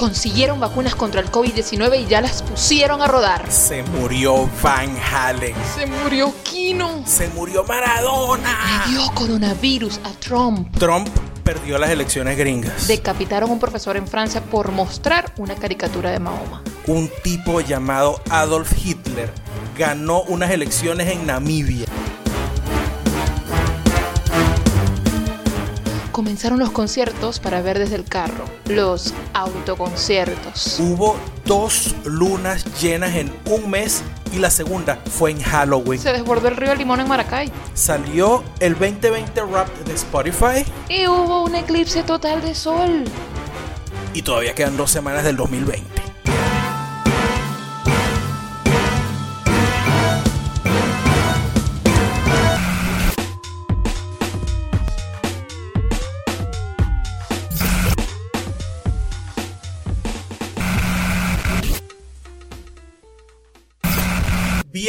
consiguieron vacunas contra el COVID-19 y ya las pusieron a rodar. Se murió Van Halen. Se murió Kino. Se murió Maradona. Le dio coronavirus a Trump. Trump perdió las elecciones gringas. Decapitaron a un profesor en Francia por mostrar una caricatura de Mahoma. Un tipo llamado Adolf Hitler ganó unas elecciones en Namibia. Comenzaron los conciertos para ver desde el carro, los autoconciertos. Hubo dos lunas llenas en un mes y la segunda fue en Halloween. Se desbordó el río Limón en Maracay. Salió el 2020 Rap de Spotify. Y hubo un eclipse total de sol. Y todavía quedan dos semanas del 2020.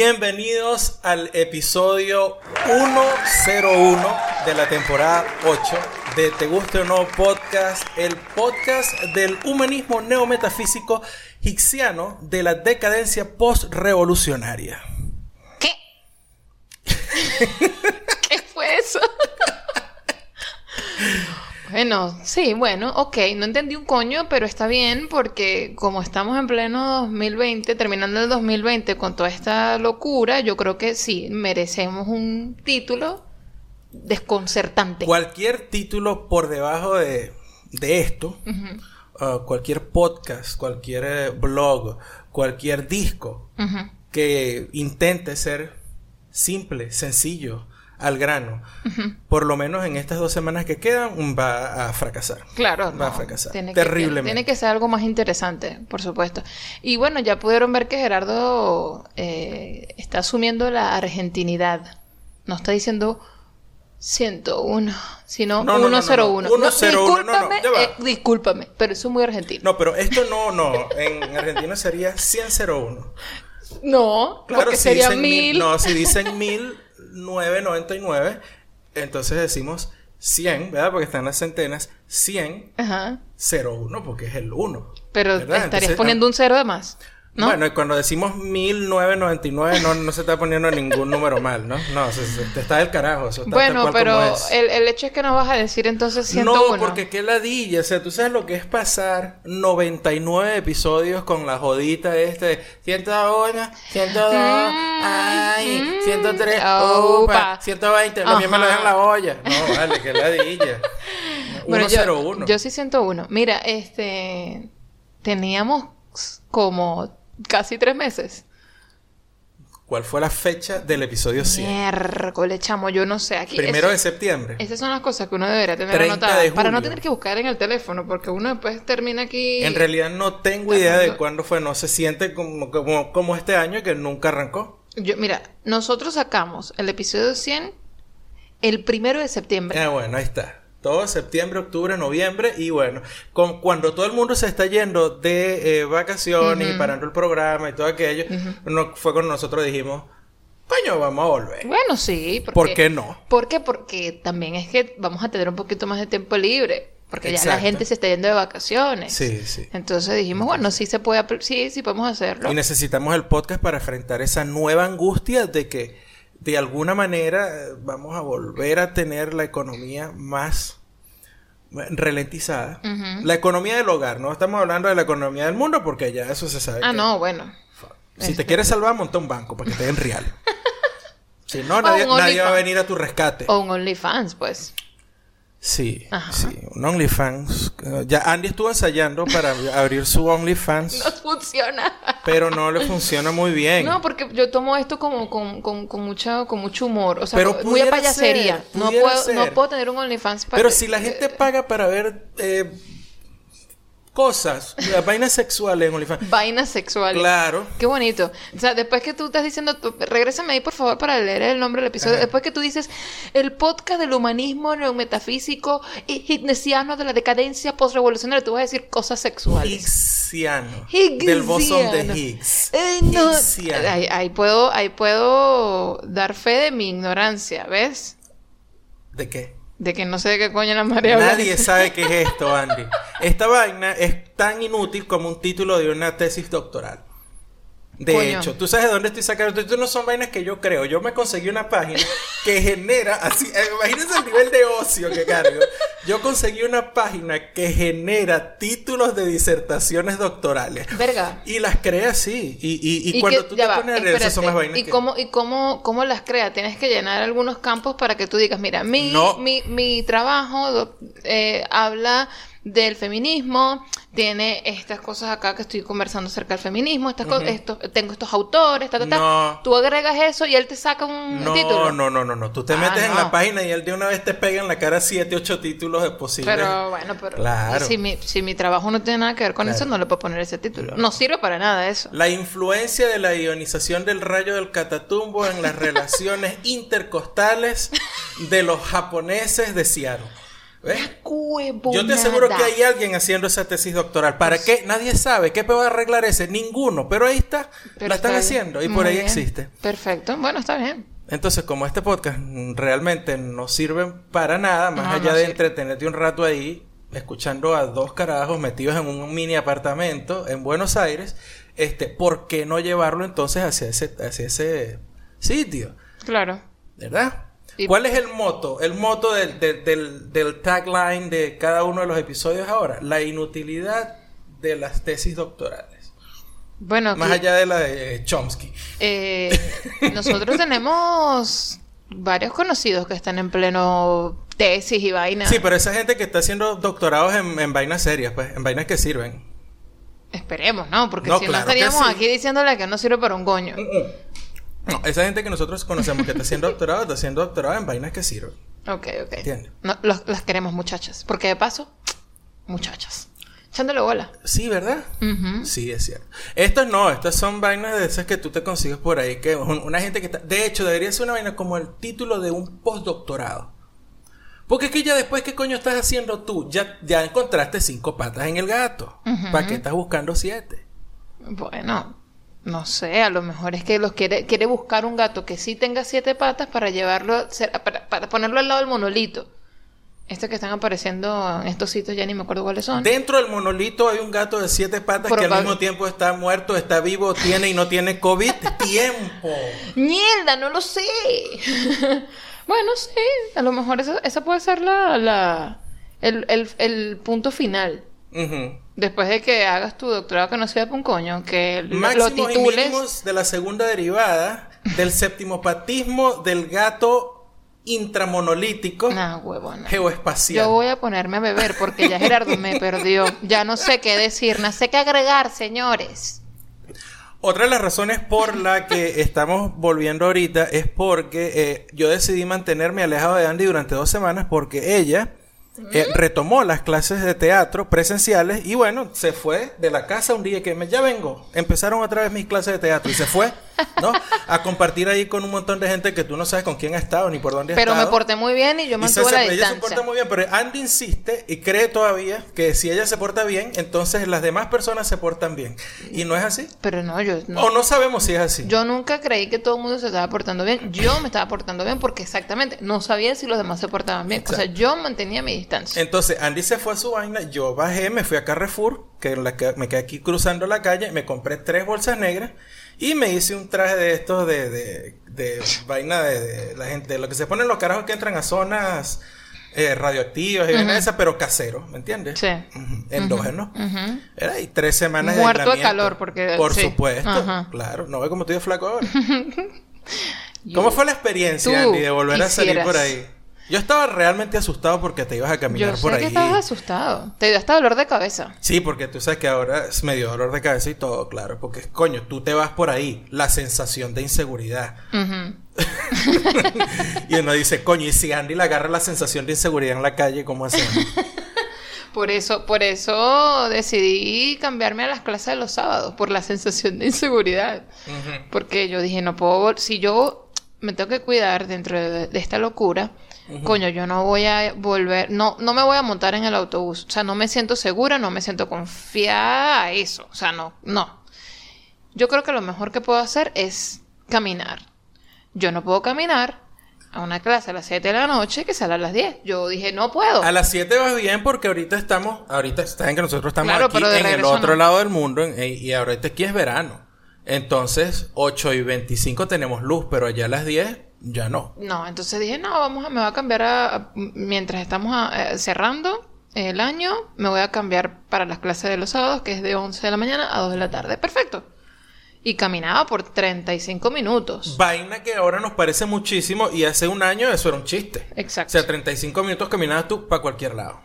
Bienvenidos al episodio 101 de la temporada 8 de Te Guste o No Podcast, el podcast del humanismo neometafísico hixiano de la decadencia post-revolucionaria. ¿Qué? ¿Qué fue eso? Bueno, sí, bueno, ok, no entendí un coño, pero está bien porque como estamos en pleno 2020, terminando el 2020 con toda esta locura, yo creo que sí, merecemos un título desconcertante. Cualquier título por debajo de, de esto, uh, cualquier podcast, cualquier eh, blog, cualquier disco que intente ser simple, sencillo, al grano, por lo menos en estas dos semanas que quedan, va a fracasar. Claro, Va a fracasar. tiene que- Terriblemente. tiene que ser algo más interesante, por supuesto. Y bueno, ya pudieron ver que Gerardo eh, está asumiendo la argentinidad. No está diciendo 101, sino No, no, no, no, no. 101. 101, no, no, discúlpame, eh, discúlpame, pero eso es muy argentino. No, pero esto no, no. En Argentina sería 10001. No, Claro, porque si sería dicen mil. No, si dicen 1999, entonces decimos 100, ¿verdad? Porque están las centenas. 100, Ajá. 01, porque es el 1. Pero ¿verdad? estarías Entonces, poniendo un cero de más. ¿No? Bueno, y cuando decimos 1999 no, no se está poniendo ningún número mal, ¿no? No, se, se- te está del carajo. Eso está Bueno, pero el, el hecho es que no vas a decir entonces 101. No, porque qué ladilla. O sea, tú sabes lo que es pasar 99 episodios con la jodita este de 101, 102, ay, 103, Mm, opa. opa, 120. Lo mío me lo dejan la olla. No, vale, qué ladilla. Bueno, 101. yo, yo sí 101. Mira, este. Teníamos como casi tres meses. ¿Cuál fue la fecha del episodio 100? Miércoles, chamo, yo no sé. Aquí, Primero de septiembre. Esas son las cosas que uno debería tener 30 anotadas. de Para no tener que buscar en el teléfono, porque uno después termina aquí. En realidad no tengo idea de cuándo fue. No se siente como, como, como este año que nunca arrancó. Yo, mira, nosotros sacamos el episodio 100 el primero de septiembre. Ah, bueno, ahí está. Todo septiembre, octubre, noviembre y bueno, con, cuando todo el mundo se está yendo de eh, vacaciones y parando el programa y todo aquello, no, fue cuando nosotros dijimos, coño, vamos a volver. Bueno, sí. Porque, ¿Por qué no? ¿Por qué? Porque también es que vamos a tener un poquito más de tiempo libre. Porque ya la gente se está yendo de vacaciones. Sí, sí. Entonces dijimos, bueno, sí se puede, sí, sí podemos hacerlo. Y necesitamos el podcast para enfrentar esa nueva angustia de que de alguna manera eh, vamos a volver a tener la economía más eh, ralentizada. La economía del hogar, no estamos hablando de la economía del mundo porque ya eso se sabe. Ah, que- no, bueno. Si te quieres salvar, monta un banco para que te den real. Si no, nadie, nadie va a venir a tu rescate. O un OnlyFans, pues. Sí, Ajá. sí, un OnlyFans. Eh, Ya Andy estuvo ensayando para abrir su OnlyFans, No funciona. pero no le funciona muy bien. No, porque yo tomo esto como con, con, con mucha, con mucho humor. O sea, Pero muy a payasería. ser, no, puedo, no puedo tener un OnlyFans para. pero si la gente paga para ver eh, cosas, vainas sexuales en OnlyFans. Vainas sexuales. Claro. Qué bonito. O sea, después que tú estás diciendo, tú- regrésame ahí por favor para leer el nombre del episodio. Ajá. Después que tú dices, el podcast del humanismo neometafísico y hignesiano de la decadencia postrevolucionaria, tú vas a decir cosas sexuales. Higgsiano. Higgsiano. Del bosón de Higgs. Eh, no. Ahí puedo, ahí puedo dar fe de mi ignorancia, ¿ves? ¿De qué? De que no sé de qué coño la habla. Nadie sabe qué es esto, Andy. Esta vaina es tan inútil como un título de una tesis doctoral. De Coño. hecho, tú sabes de dónde estoy sacando. Esto no son vainas que yo creo. Yo me conseguí una página que genera, así, eh, imagínense el nivel de ocio que cargo. Yo conseguí una página que genera títulos de disertaciones doctorales. Verga. Y las crea así. Y, y, y Y cuando que- tú te va, pones a leer, esas son las vainas ¿Y que- cómo, y cómo, cómo las crea? Tienes que llenar algunos campos para que tú digas, mira, mi, No. mi, mi trabajo eh, habla del feminismo, tiene estas cosas acá que estoy conversando acerca del feminismo, estas co- estos, tengo estos autores, ta, ta, ta. No. Tú agregas eso y él te saca un No, título. no, no, no, no. Tú te Ah, metes en la página y él de una vez te pega en la cara 7, 8 títulos de posibles. Pero bueno, pero Claro. si, mi, si mi trabajo no tiene nada que ver con Claro. eso, no le puedo poner ese título. No sirve para nada eso. La influencia de la ionización del rayo del catatumbo en las relaciones intercostales de los japoneses de Seattle. ¿Ves? Yo te aseguro que hay alguien haciendo esa tesis doctoral. ¿Para qué? Nadie sabe. ¿Qué puede arreglar ese? Ninguno. Pero ahí está. Pero la están está haciendo y por ahí bien. existe. Perfecto. Bueno, está bien. Entonces, como este podcast realmente no sirve para nada, más No, allá no de sirve. entretenerte un rato ahí, escuchando a dos carajos metidos en un mini apartamento en Buenos Aires, este, ¿por qué no llevarlo entonces hacia ese, hacia ese sitio? Claro. ¿Verdad? Y- ¿Cuál es el moto? El moto del, del, del, del tagline de cada uno de los episodios ahora. La inutilidad de las tesis doctorales. Bueno, Más que- allá de la de Chomsky. eh, nosotros tenemos varios conocidos que están en pleno tesis y vaina. Sí, pero esa gente que está haciendo doctorados en, en vainas serias, pues, en vainas que sirven. Esperemos, ¿no? Porque No, si claro no estaríamos sí. aquí diciéndole que no sirve para un coño. No, esa gente que nosotros conocemos que está haciendo doctorado, está haciendo doctorado en vainas que sirven. Ok, ok. Entiendo. No, los- las queremos muchachas. Porque de paso, muchachas. Echándole bola. Sí, ¿verdad? Sí, es cierto. Estas no, estas son vainas de esas que tú te consigues por ahí, que un- una gente que está... De hecho, debería ser una vaina como el título de un postdoctorado. Porque es que ya después, ¿qué coño estás haciendo tú? Ya, ya encontraste cinco patas en el gato. ¿Para qué estás buscando siete? Bueno, no sé, a lo mejor es que los quiere, quiere buscar un gato que sí tenga siete patas para llevarlo, para, para ponerlo al lado del monolito. Estos que están apareciendo en estos sitios ya ni me acuerdo cuáles son. Dentro del monolito hay un gato de siete patas que al mismo tiempo está muerto, está vivo, tiene y no tiene COVID. ¡Tiempo! ¡Mierda! No lo sé. bueno, sí, a lo mejor esa, esa puede ser la, la el, el, el punto final. Después de que hagas tu doctorado que no para un coño, que lo- lo Máximos y titules. de la segunda derivada del septimopatismo del gato intramonolítico Nah, huevona. geoespacial. Yo voy a ponerme a beber porque ya Gerardo me perdió. Ya no sé qué decir, no sé qué agregar, señores. Otra de las razones por la que estamos volviendo ahorita es porque eh, yo decidí mantenerme alejado de Andy durante dos semanas porque ella eh, retomó las clases de teatro presenciales y bueno, se fue de la casa un día que me, ya vengo, empezaron otra vez mis clases de teatro y se fue, ¿no? A compartir ahí con un montón de gente que tú no sabes con quién ha estado ni por dónde ha Pero me estado. porté muy bien y yo Y mantuve se- la ella se porta muy bien, pero Andy insiste y cree todavía que si ella se porta bien, entonces las demás personas se portan bien. Y no es así. Pero no, yo no. O no sabemos si es así. Yo nunca creí que todo el mundo se estaba portando bien. Yo me estaba portando bien porque exactamente no sabía si los demás se portaban bien. O sea, yo mantenía mi distancia. Entonces Andy se fue a su vaina, yo bajé, me fui a Carrefour, que, la que me quedé aquí cruzando la calle, me compré tres bolsas negras y me hice un traje de estos de, de, de vaina de, de la gente, lo que se ponen los carajos que entran a zonas eh, radioactivas y vaina de esas, pero casero, ¿me entiendes? Sí. Endógeno. Era ahí tres semanas Muerto de aislamiento. calor, porque- Por sí. supuesto, claro. No ve como estoy de flaco ahora. ¿Cómo fue la experiencia, Andy, de volver a salir por ahí? Yo estaba realmente asustado porque te ibas a caminar Yo sé por que ahí. estabas asustado. Te dio hasta dolor de cabeza. Sí, porque tú sabes que ahora es medio dolor de cabeza y todo, claro. Porque, coño, tú te vas por ahí, la sensación de inseguridad. Y uno dice, coño, y si Andy le agarra la sensación de inseguridad en la calle, ¿cómo hacemos? Por eso, por eso decidí cambiarme a las clases de los sábados, por la sensación de inseguridad. Porque yo dije, no puedo, si yo me tengo que cuidar dentro de, de esta locura, coño, yo no voy a volver, no, no me voy a montar en el autobús. O sea, no me siento segura, no me siento confiada a eso. O sea, no, no. Yo creo que lo mejor que puedo hacer es caminar. Yo no puedo caminar a una clase a las 7 de la noche que sale a las 10. Yo dije, no puedo. A las 7 vas bien porque ahorita estamos, ahorita saben que nosotros estamos Claro, aquí pero en el otro no. lado del mundo en- y ahorita aquí es verano. Entonces, 8 y 25 tenemos luz, pero allá a las 10 ya no. No, entonces dije, no, vamos a, me voy a cambiar a, a- mientras estamos a- eh, cerrando el año, me voy a cambiar para las clases de los sábados, que es de 11 de la mañana a 2 de la tarde. Perfecto. Y caminaba por 35 minutos. Vaina que ahora nos parece muchísimo y hace un año eso era un chiste. O Exacto. sea, 35 minutos caminabas tú para cualquier lado.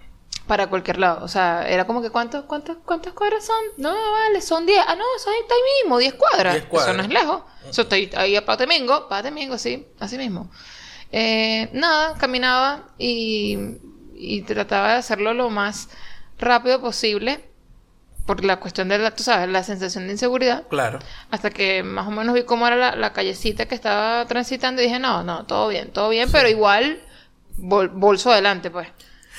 Para cualquier lado. O sea, era como que ¿cuántos, cuántos, cuántas cuadras son? No, vale, son 10. Ah, no, son ahí mismo, 10 cuadras. 10 cuadras. Eso no es lejos. Eso está ahí, ahí a Patemingo, Patemingo, sí, así mismo. Eh, nada, caminaba y, y trataba de hacerlo lo más rápido posible. Por la cuestión de la, tú sabes, la sensación de inseguridad. Claro. Hasta que más o menos vi cómo era la, la callecita que estaba transitando y dije, no, no, todo bien, todo bien, pero igual bol- bolso adelante, pues.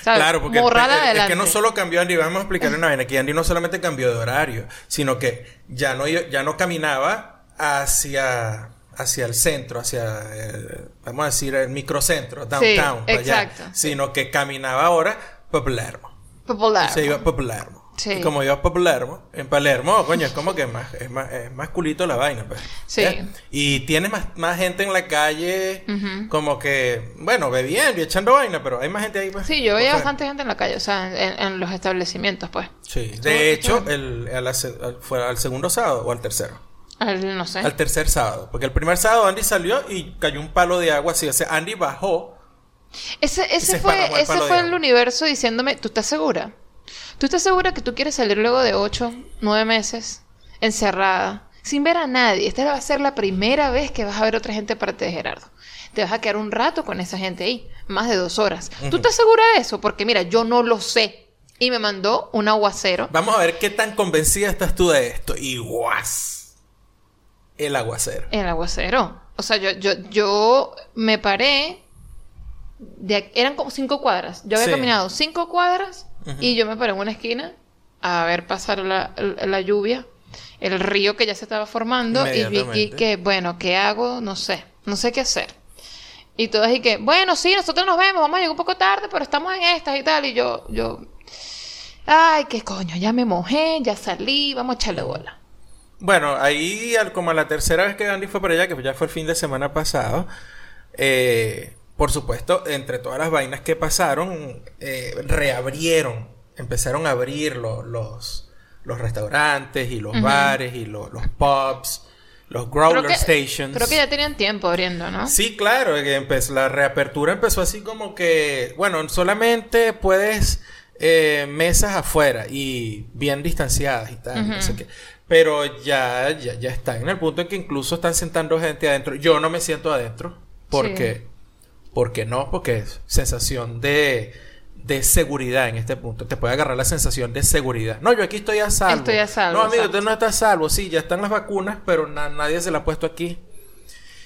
¿Sabes? Claro, porque es que no solo cambió Andy, vamos a explicarle una vaina, que Andy no solamente cambió de horario, sino que ya no, ya no caminaba hacia, hacia el centro, hacia, eh, vamos a decir, el microcentro, downtown, para allá, exacto, sino que caminaba ahora por Palermo. Popular. Se iba por Palermo. Sí. Y como por Palermo, en Palermo, coño, es como que es más, es más, es más culito la vaina, pues. Sí. Y tienes más, más gente en la calle, como que, bueno, bebiendo y echando vaina, pero hay más gente ahí, pues. Sí, yo veía bastante gente en la calle, o sea, en, en los establecimientos, pues. Sí, de hecho, el, al, al- fue al segundo sábado o al tercero. Al- no sé. Al tercer sábado. Porque el primer sábado Andy salió y cayó un palo de agua así. O sea, Andy bajó. Ese, ese se fue, ese fue el universo diciéndome, ¿tú estás segura? ¿Tú estás segura que tú quieres salir luego de ocho, nueve meses encerrada, sin ver a nadie? Esta va a ser la primera vez que vas a ver otra gente aparte de Gerardo. Te vas a quedar un rato con esa gente ahí, más de dos horas. ¿Tú estás segura de eso? Porque mira, yo no lo sé. Y me mandó un aguacero. Vamos a ver qué tan convencida estás tú de esto. Y guas. El aguacero. El aguacero. O sea, yo, yo, yo me paré. De, eran como cinco cuadras. Yo había Sí. caminado cinco cuadras y yo me paré en una esquina a ver pasar la, la- la lluvia, el río que ya se estaba formando y vi y que, bueno, ¿qué hago? No sé, no sé qué hacer. Y todas y que, bueno, sí, nosotros nos vemos, vamos a llegar un poco tarde, pero estamos en estas y tal. Y yo, yo, ay, qué coño, ya me mojé, ya salí, vamos a echarle bola. Bueno, ahí al- como la tercera vez que Andy fue para allá, que ya fue el fin de semana pasado, eh, por supuesto, entre todas las vainas que pasaron, eh, reabrieron, empezaron a abrir lo- los, los restaurantes y los bares y lo- los pubs, los growler Creo que, stations. creo que ya tenían tiempo abriendo, ¿no? Sí, claro, que empezó, la reapertura empezó así como que, bueno, solamente puedes eh, mesas afuera y bien distanciadas y tal, no sé qué. Pero ya, ya, ya está en el punto en que incluso están sentando gente adentro. Yo no me siento adentro porque, porque no, porque es sensación de, de seguridad en este punto. Te puede agarrar la sensación de seguridad. No, yo aquí estoy a salvo. Estoy a salvo, No, amigo, exacto. usted no está a salvo. Sí, ya están las vacunas, pero na- nadie se la ha puesto aquí.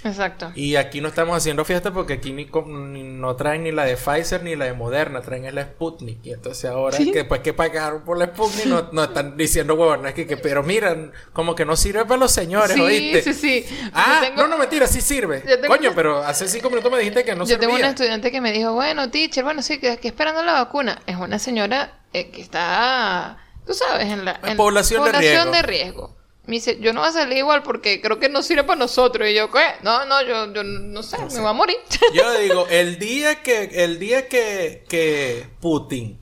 Exacto. Y aquí no estamos haciendo fiesta porque aquí ni, ni- no traen ni la de Pfizer ni la de Moderna, traen es la Sputnik. Y entonces ahora Sí. que después que pagaron por la Sputnik no, no están diciendo huevonas que, que pero miran, como que no sirve para los señores, sí, ¿oíste? sí, sí. Ah, Yo tengo- no, no, mentira, sí sirve. Coño, una- pero hace cinco minutos me dijiste que no Yo tengo una servía. estudiante que me dijo, bueno, teacher, bueno, sí, que aquí esperando la vacuna. Es una señora eh, que está, tú sabes, en la En población de riesgo. de riesgo. Me dice, yo no voy a salir igual porque creo que no sirve para nosotros. Y yo, ¿qué? No, no, yo, yo no sé, me voy a morir. Yo digo, el día que, el día que, que Putin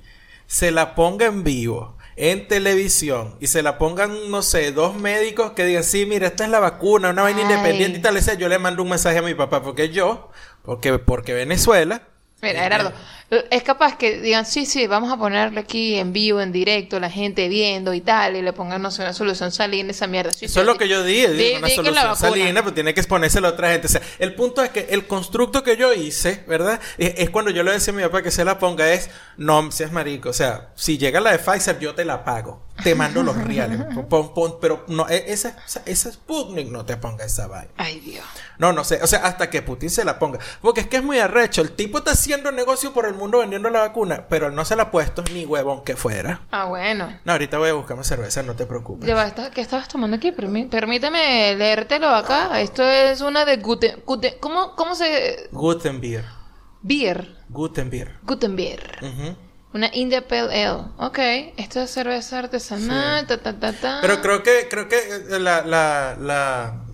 se la ponga en vivo, en televisión, y se la pongan, no sé, dos médicos que digan, sí, mira, esta es la vacuna, una vaina Ay. independiente y tal, ese, yo le mando un mensaje a mi papá, porque yo, porque, porque Venezuela. Mira, Gerardo, es capaz que digan, sí, sí, vamos a ponerle aquí en vivo, en directo, la gente viendo y tal, y le pongan, no sé, una solución salina, esa mierda. Sí, Eso es lo que yo dije, di- una di solución salina, pero tiene que exponérselo a otra gente. O sea, el punto es que el constructo que yo hice, ¿verdad? Es, es cuando yo le decía a mi papá que se la ponga, es, no seas marico. O sea, si llega la de Pfizer, yo te la pago. Te mando los reales. Pon- pon- pero no, e- esa, esa, esa Sputnik no te ponga esa vaina. Ay, Dios. No, no sé. O sea, hasta que Putin se la ponga. Porque es que es muy arrecho. El tipo está haciendo negocio por el mundo vendiendo la vacuna, pero él no se la ha puesto ni huevón que fuera. Ah, bueno. No, ahorita voy a buscarme cerveza, no te preocupes. ¿Qué estabas tomando aquí? Permí- permíteme leértelo acá. Esto es una de Guten... Guten ¿cómo, ¿Cómo se...? Gutenbier. Beer. Gutenbier. Gutenbier. Ujú. Una India Pale Ale. Ok. Esto es cerveza artesanal. Ta, ta, ta, ta. Pero creo que, creo que eh, la, la, la,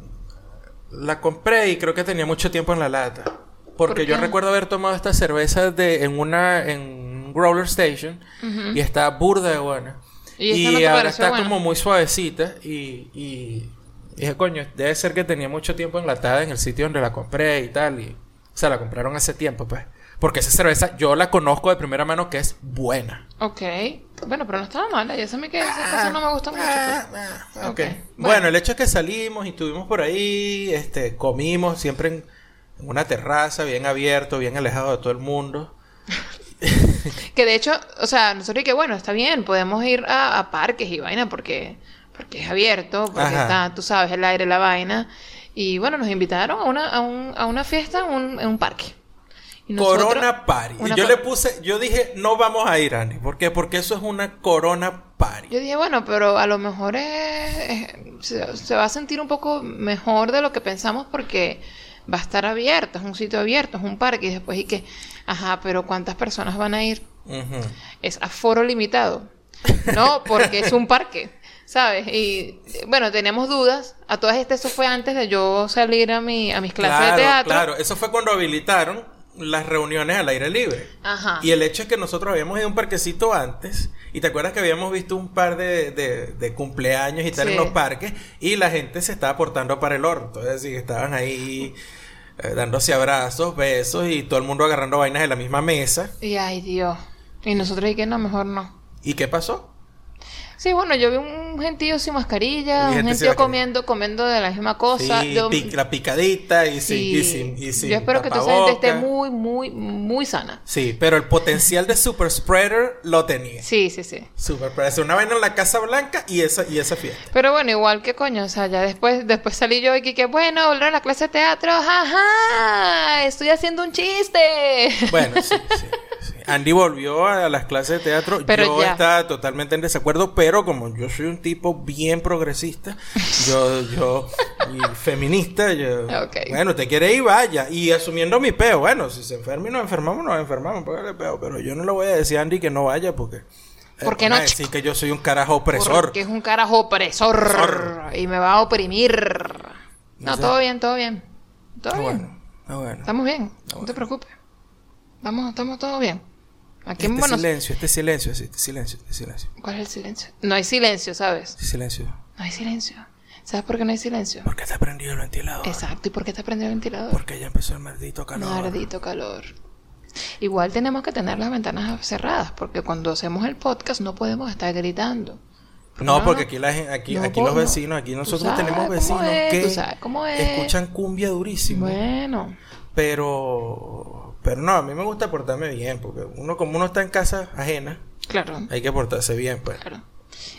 la compré y creo que tenía mucho tiempo en la lata. Porque ¿Por yo recuerdo haber tomado esta cerveza de, en una, en un Growler Station y está burda de buena. ¿Y no ahora está buena? como muy suavecita y, y dije, coño, debe ser que tenía mucho tiempo enlatada en el sitio donde la compré y tal. Y, o sea, la compraron hace tiempo, pues. Porque esa cerveza yo la conozco de primera mano que es buena. Ok. Bueno, pero no estaba mala. Ya sé a mí que esas cosas no me gustan mucho. Ah, pues. ah, Ok. ok. Bueno. el hecho es que salimos y estuvimos por ahí, este, comimos siempre en, en una terraza, bien abierto, bien alejado de todo el mundo. Que de hecho, o sea, nosotros que bueno, está bien, podemos ir a, a parques y vaina porque, porque es abierto, porque Ajá. está, tú sabes, el aire, la vaina. Y bueno, nos invitaron a una, a un, a una fiesta en un, en un parque. Y nosotros- corona Party. Y yo le puse, yo dije, no vamos a ir, Andy. ¿Por qué? Porque eso es una Corona Party. Yo dije, bueno, pero a lo mejor es- es- se, se va a sentir un poco mejor de lo que pensamos porque va a estar abierto, es un sitio abierto, es un parque. Y después, y que, ajá, pero ¿cuántas personas van a ir? Es aforo limitado. No, porque es un parque, ¿sabes? Y bueno, teníamos dudas. A todas estas, eso fue antes de yo salir a, mi, a mis clases Claro, de teatro. claro. Eso fue cuando habilitaron las reuniones al aire libre. Ajá. Y el hecho es que nosotros habíamos ido a un parquecito antes. Y te acuerdas que habíamos visto un par de, de- de cumpleaños y tal en los parques. Y la gente se estaba portando para el orto. Es decir, estaban ahí eh, dándose abrazos, besos y todo el mundo agarrando vainas de la misma mesa. Y ay, Dios. Y nosotros y que no, mejor no. ¿Y qué pasó? Sí, bueno, yo vi un gentío sin mascarilla, un gentío comiendo, comiendo de la misma cosa. Sí, Yo- pic- la picadita y sin, sí. y sin, y sin yo espero que toda esa gente esté muy, muy, muy sana. Sí, pero el potencial de super spreader lo tenía. Sí, sí, sí. Super spreader. Una vaina en la Casa Blanca y esa, y esa fiesta. Pero bueno, igual que coño, o sea, ya después, después salí yo y que bueno, volver a la clase de teatro, jaja, estoy haciendo un chiste. Bueno, sí, sí, sí. Andy volvió a las clases de teatro. Pero yo ya. estaba totalmente en desacuerdo, pero como yo soy un tipo bien progresista, yo, yo, y feminista, yo, bueno, te quiere ir, vaya. Y asumiendo mi peo, bueno, si se enferma y nos enfermamos, nos enfermamos, póngale peo. Pero yo no le voy a decir a Andy que no vaya porque. eh, ¿Por qué no, decir que yo soy un carajo opresor. Porque es un carajo opresor Opresor. y me va a oprimir. No, todo bien, todo bien. Todo Ah, bien. bueno, ah, bueno. Estamos bien, no te preocupes. Estamos, estamos todo bien. Aquí Este silencio, este silencio, este silencio, este silencio, ¿Cuál es el silencio? No hay silencio, ¿sabes? silencio. No hay silencio. ¿Sabes por qué no hay silencio? ¿Por qué está prendido el ventilador? Exacto. ¿Y por qué está prendido el ventilador? Porque ya empezó el maldito calor. Maldito calor. Igual tenemos que tener las ventanas cerradas porque cuando hacemos el podcast no podemos estar gritando. No, porque aquí, la, aquí, No, aquí los no. vecinos, aquí nosotros tenemos vecinos es, que escuchan cumbia durísimo. Bueno, Pero, pero no, a mí me gusta portarme bien, porque uno como uno está en casa ajena, claro, hay que portarse bien, pues. claro.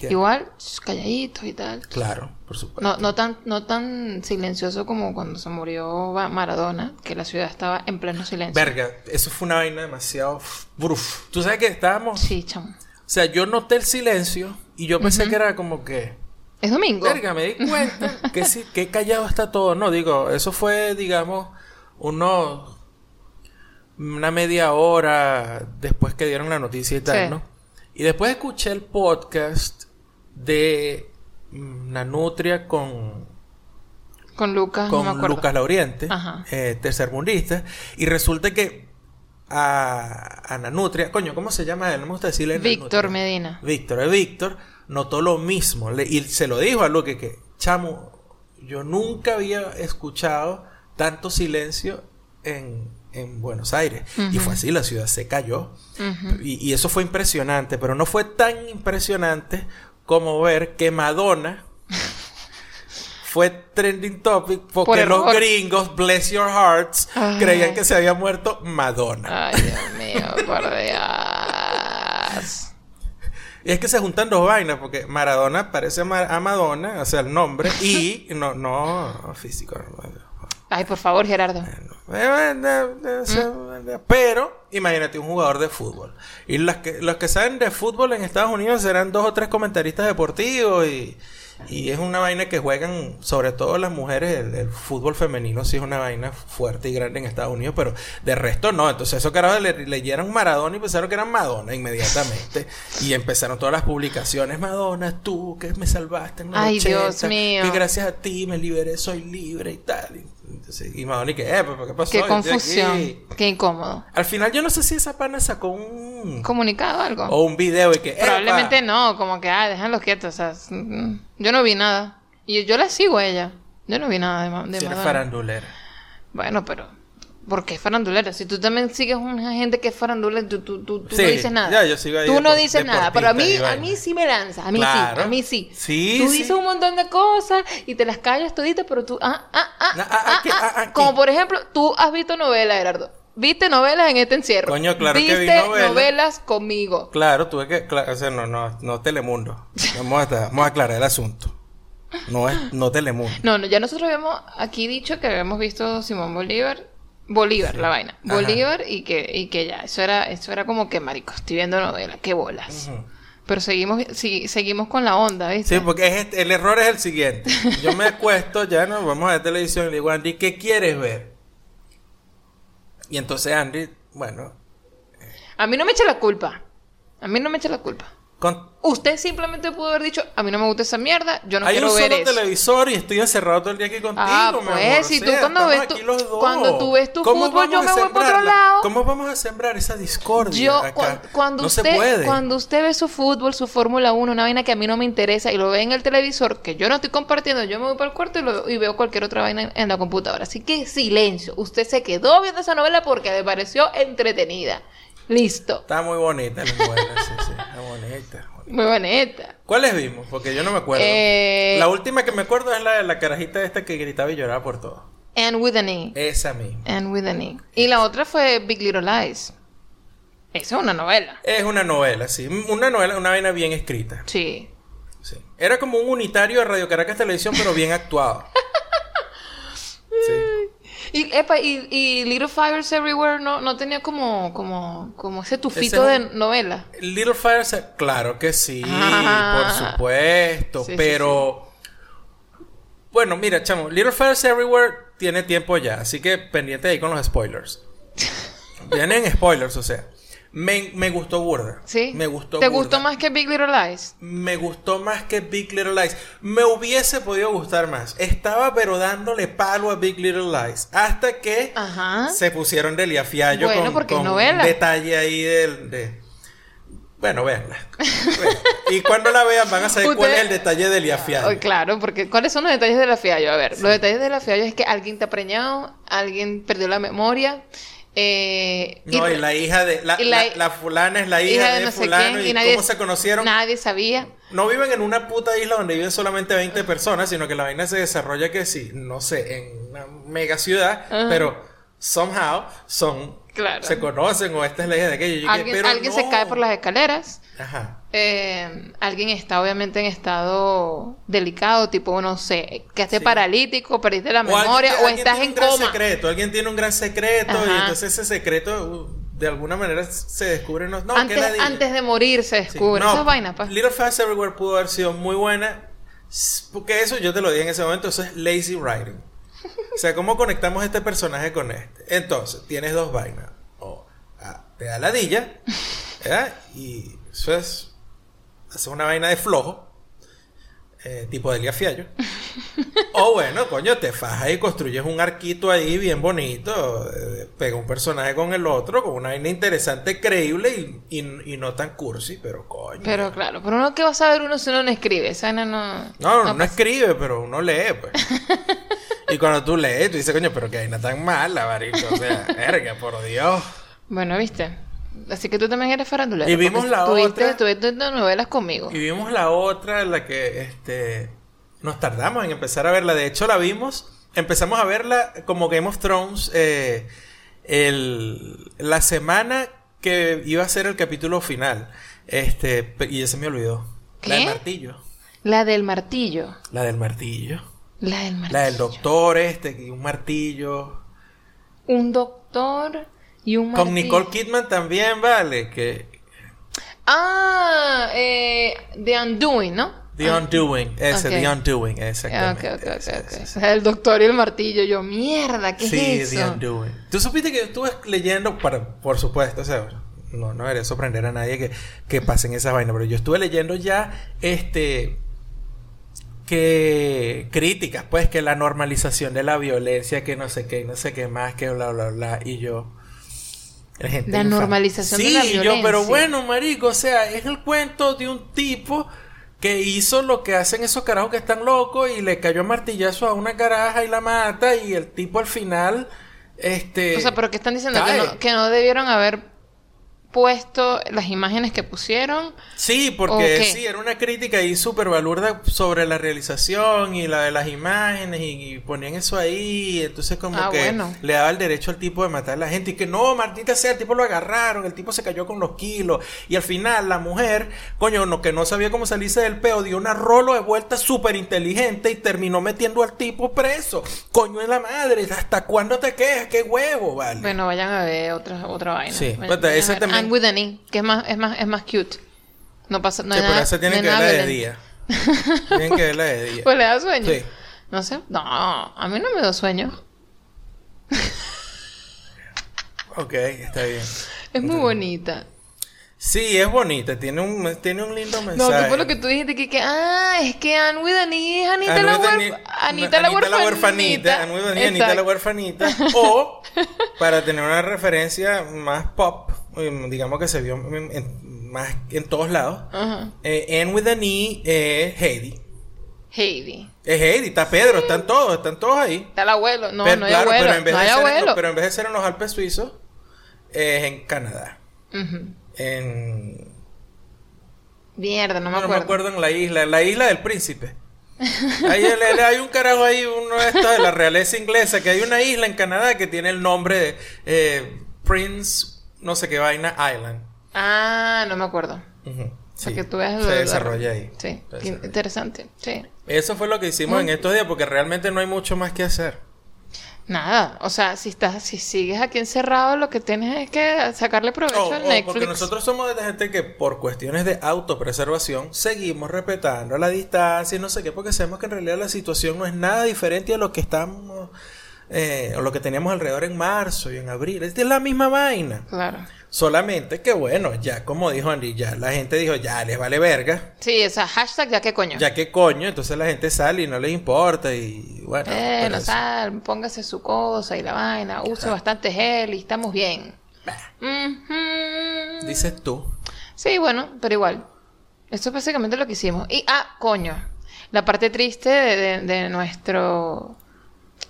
Igual, calladitos y tal. Claro, por supuesto. No, no tan, no tan silencioso como cuando se murió Maradona, que la ciudad estaba en pleno silencio. Verga, eso fue una vaina demasiado... Bruf. Tú sabes que estábamos... Sí, chamo. O sea, yo noté el silencio y yo pensé que era como que... Es domingo. Verga, me di cuenta que sí, que callado está todo. No, digo, eso fue, digamos, unos... Una media hora después que dieron la noticia y tal, Sí. ¿no? Y después escuché el podcast de mm, Nanutria con, Con Lucas, no me con acuerdo. Lucas Lauriente, eh, tercermundista, y resulta que a, a Nanutria, coño, ¿cómo se llama él? No me gusta decirle Víctor Nanutria. Medina. Víctor, eh, Víctor notó lo mismo le- y se lo dijo a Luque que, chamo, yo nunca había escuchado tanto silencio en, en Buenos Aires. Y fue así, la ciudad se cayó. Y, y eso fue impresionante, pero no fue tan impresionante como ver que Madonna fue trending topic porque Por los gringos, bless your hearts, Ay. creían que se había muerto Madonna. Ay, Dios mío, por Dios. Y es que se juntan dos vainas, porque Maradona parece a Madonna, o sea, el nombre, y no, no físico. no, Ay, por favor, Gerardo. Eh, eh, eh, Pero, imagínate un jugador de fútbol. Y los que, los que saben de fútbol en Estados Unidos serán dos o tres comentaristas deportivos y, y es una vaina que juegan, sobre todo las mujeres, el, el fútbol femenino sí es una vaina fuerte y grande en Estados Unidos, pero de resto no. Entonces esos carajos le, leyeron Maradona y pensaron que eran Madonna inmediatamente. y empezaron todas las publicaciones, Madonna, tú que me salvaste en los Ay, 80, Dios mío. que gracias a ti me liberé, soy libre y tal. Y, entonces, y Madonna y que, eh, ¿qué pasó? Confusión. Qué incómodo. Al final yo no sé si esa pana sacó un... ¿Comunicado algo? O un video y que... Probablemente "Epa". no, como que, ah, déjenlos quietos. O sea, mm, yo no vi nada. Y yo la sigo a ella. Yo no vi nada de, de eres Madonna. farandulera. Bueno, pero... ¿Por qué farandulera? Si tú también sigues una gente que es farandulera, tú, tú, tú, tú Sí, no dices nada. ya, yo sigo ahí Tú no dices nada. Pero a mí, a mí sí me lanzas. A mí Claro. sí. A mí sí. Sí, Tú sí. dices un montón de cosas y te las callas toditas, pero tú... Ah, ah, ah, Ah, ah, ah, aquí, ah. ah, aquí. Como por ejemplo, tú has visto novelas, Gerardo. ¿Viste novelas en este encierro? Coño, claro que vi ¿Viste novelas. novelas conmigo? Claro, tuve que... cla- o sea, no, no, no Telemundo. Vamos a, vamos a aclarar el asunto. No es... No Telemundo. No, no, ya nosotros habíamos aquí dicho que habíamos visto Simón Bolívar, Bolívar, la vaina, Ajá. Bolívar y que, y que ya, eso era, eso era como que marico, estoy viendo novela, qué bolas. Pero seguimos, sí, seguimos con la onda, ¿viste? Sí, porque es este- el error es el siguiente. Yo me acuesto, ya no, vamos a ver televisión y le digo, Andy, ¿qué quieres ver? Y entonces Andy, bueno, A mí no me echa la culpa. A mí no me echa la culpa. Con- Usted simplemente pudo haber dicho, a mí no me gusta esa mierda, yo no hay quiero un ver solo eso. televisor y estoy encerrado todo el día aquí contigo, Ah, mi pues, amor. si tú sea, cuando ves tu- cuando tú ves tu ¿Cómo fútbol, yo me voy para otro lado. ¿Cómo vamos a sembrar esa discordia Yo, acá? cu- cuando, no usted, se puede. cuando usted ve su fútbol, su Fórmula 1, una vaina que a mí no me interesa y lo ve en el televisor, que yo no estoy compartiendo, yo me voy para el cuarto y, lo- y veo cualquier otra vaina en, en la computadora. Así que silencio. Usted se quedó viendo esa novela porque le pareció entretenida. Listo. Está muy bonita la novela, sí, sí, bonita. Muy bonita. ¿Cuáles vimos? Porque yo no me acuerdo. Eh, La última que me acuerdo es la de la carajita esta que gritaba y lloraba por todo. And with an E. Esa misma. And with an E. Y la otra fue Big Little Lies. Esa es una novela. Es una novela, sí. Una novela, una vaina bien escrita. Sí. Sí. Era como un unitario de Radio Caracas Televisión, pero bien actuado. Sí. Y, epa, y, y Little Fires Everywhere no, no tenía como, como, como ese tufito Ese de novela. Little Fires, claro que sí, Ah. por supuesto, Sí, sí, pero bueno, mira, chamo, Little Fires Everywhere tiene tiempo ya, así que pendiente ahí con los spoilers. Vienen spoilers, o sea, me, me gustó burda. ¿Sí? Me gustó ¿Te burda. gustó más que Big Little Lies? Me gustó más que Big Little Lies. Me hubiese podido gustar más. Estaba pero dándole palo a Big Little Lies. Hasta que Ajá. se pusieron de liafiallo Bueno, con, con novela. detalle ahí del... De... Bueno. Bueno, y cuando la vean van a saber cuál es el detalle del liafiallo. Oh, claro, porque ¿cuáles son los detalles de la fiallo? A ver, los detalles de la fiallo es que alguien te ha preñado, alguien perdió la memoria, eh, No, y, la hija de... La, y la- la- la fulana es la hija, de, no fulano quién, y, nadie- cómo se conocieron. Nadie sabía. No viven en una puta isla donde viven solamente 20 personas, sino que la vaina se desarrolla que sí, no sé, en una mega ciudad, pero somehow son Claro. se conocen o esta es la hija de aquello. Yo Alguien, pero alguien se cae por las escaleras. Ajá. Eh, alguien está obviamente en estado delicado, tipo, no sé, que esté Sí. paralítico, perdiste la O alguien memoria o alguien estás en coma. secreto, alguien tiene un gran secreto y entonces ese secreto uh, de alguna manera se descubre no, antes, de morir se Sí, descubre. no, Esas vainas, pues. Little Fast Everywhere pudo haber sido muy buena. Porque eso yo te lo dije en ese momento, eso es lazy writing. O sea, ¿cómo conectamos este personaje con este? Entonces, tienes dos vainas. O ah, te da ladilla, ¿verdad? Y eso es. Hace una vaina de flojo, eh, tipo de Fiallo. o bueno, coño, te fajas y construyes un arquito ahí bien bonito. eh, pega un personaje con el otro, con una vaina interesante, creíble y, y- y no tan cursi, pero coño. Pero claro, pero uno que va a saber uno si uno no escribe. Esa vaina no. No, no, pasa. escribe, pero uno lee, pues. y cuando tú lees, tú dices, coño, pero que vaina tan mala, marico. O sea, verga, por Dios. Bueno, viste. Así que tú también eres farandulero. Y vimos la tuviste, otra. Tuviste novelas conmigo. Y vimos la otra, la que este nos tardamos en empezar a verla. De hecho, la vimos, empezamos a verla como Game of Thrones eh, el, la semana que iba a ser el capítulo final. Este, y ese me olvidó. La del ¿Qué? martillo. La del martillo. La del martillo. La del martillo. La del doctor este, un martillo. Un doctor Y un Con. Nicole Kidman también, vale. Que Ah, eh, The Undoing, ¿no? The Undoing, ese. The Undoing, exactamente. ok, ok, ok, ese, ok. ese, ese. El doctor y el martillo. Yo, mierda, ¿qué Sí, es The? Undoing. Tú supiste que yo estuve leyendo, para, por supuesto, o sea, no, no debería sorprender a nadie que, que pasen esas vainas, pero yo estuve leyendo ya, este, que críticas, pues, que la normalización de la violencia, que no sé qué, no sé qué más, que bla, bla, bla, y yo... la gente La infame. normalización de Sí, la yo, violencia. pero bueno, marico, o sea, es el cuento de un tipo que hizo lo que hacen esos carajos que están locos y le cayó a martillazo a una caraja y la mata y el tipo al final, este... O sea, pero ¿qué están diciendo? Que no, que no debieron haber puesto las imágenes que pusieron. Sí, ¿O porque sí, era una crítica ahí súper balurda sobre la realización y la de las imágenes y, y ponían eso ahí, entonces como Ah, que bueno. le daba el derecho al tipo de matar a la gente y que no, maldita sea, el tipo lo agarraron, el tipo se cayó con los kilos y al final la mujer, coño, no, que no sabía cómo salirse del peo, dio una rolo de vuelta súper inteligente y terminó metiendo al tipo preso. Coño de la madre, ¿hasta cuándo te quejas? ¡Qué huevo, vale! Bueno, vayan a ver otra, otra vaina. Sí, Vayan- también- And with an E, que es más, es más, es más cute. No pasa no Sí, hay pero nada- esa tienen no que verla nada de día. Tienen que verla de día. Pues le da sueño. Sí. No sé. No, a mí no me da sueño. Ok, está bien. Es muy bonita. Sí, es bonita, tiene un, tiene un lindo No, mensaje. ¿qué fue lo que tú dijiste? Que, que ah, es que Anne with an E es Anita, la, huerf- Anita, la huerfanita. Anita la Anita la huerfanita. O, para tener una referencia más pop, digamos que se vio en- en- más en todos lados, Ajá. eh, Anne with an E es Heidi. Heidi. Es Heidi, está Pedro, están todos, están todos ahí. Está el abuelo. No, pero, no hay claro, abuelo. pero en vez no de hay ser en abuelo. los- pero en vez de ser en los Alpes suizos, es en Canadá. En Mierda, no me No me acuerdo. acuerdo en la isla, en la isla del príncipe. El- hay un carajo ahí, uno de estos de la realeza inglesa, que hay una isla en Canadá que tiene el nombre de eh, Prince, no sé qué vaina, Island. Ah, no me acuerdo. Sí, que tú veas se desarrolla ahí. Sí, Se qué desarrolla. interesante. Sí. Eso fue lo que hicimos en estos días, porque realmente no hay mucho más que hacer. Nada, o sea, si estás, si sigues aquí encerrado, lo que tienes es que sacarle provecho O- al o Netflix. porque nosotros somos de la gente que por cuestiones de autopreservación seguimos respetando la distancia y no sé qué, porque sabemos que en realidad la situación no es nada diferente a lo que estamos, eh, o lo que teníamos alrededor en marzo y en abril. Es la misma vaina. Claro. Solamente que bueno, ya como dijo Andy, ya la gente dijo, ya les vale verga. Sí, esa hashtag ya qué coño. Ya que coño, entonces la gente sale y no les importa y bueno. Eh, no sal, póngase su cosa y la vaina, use bastante gel y estamos bien. Dices tú. Sí, bueno, pero igual. Esto es básicamente lo que hicimos. Y, ah, coño. La parte triste de, de- de nuestro.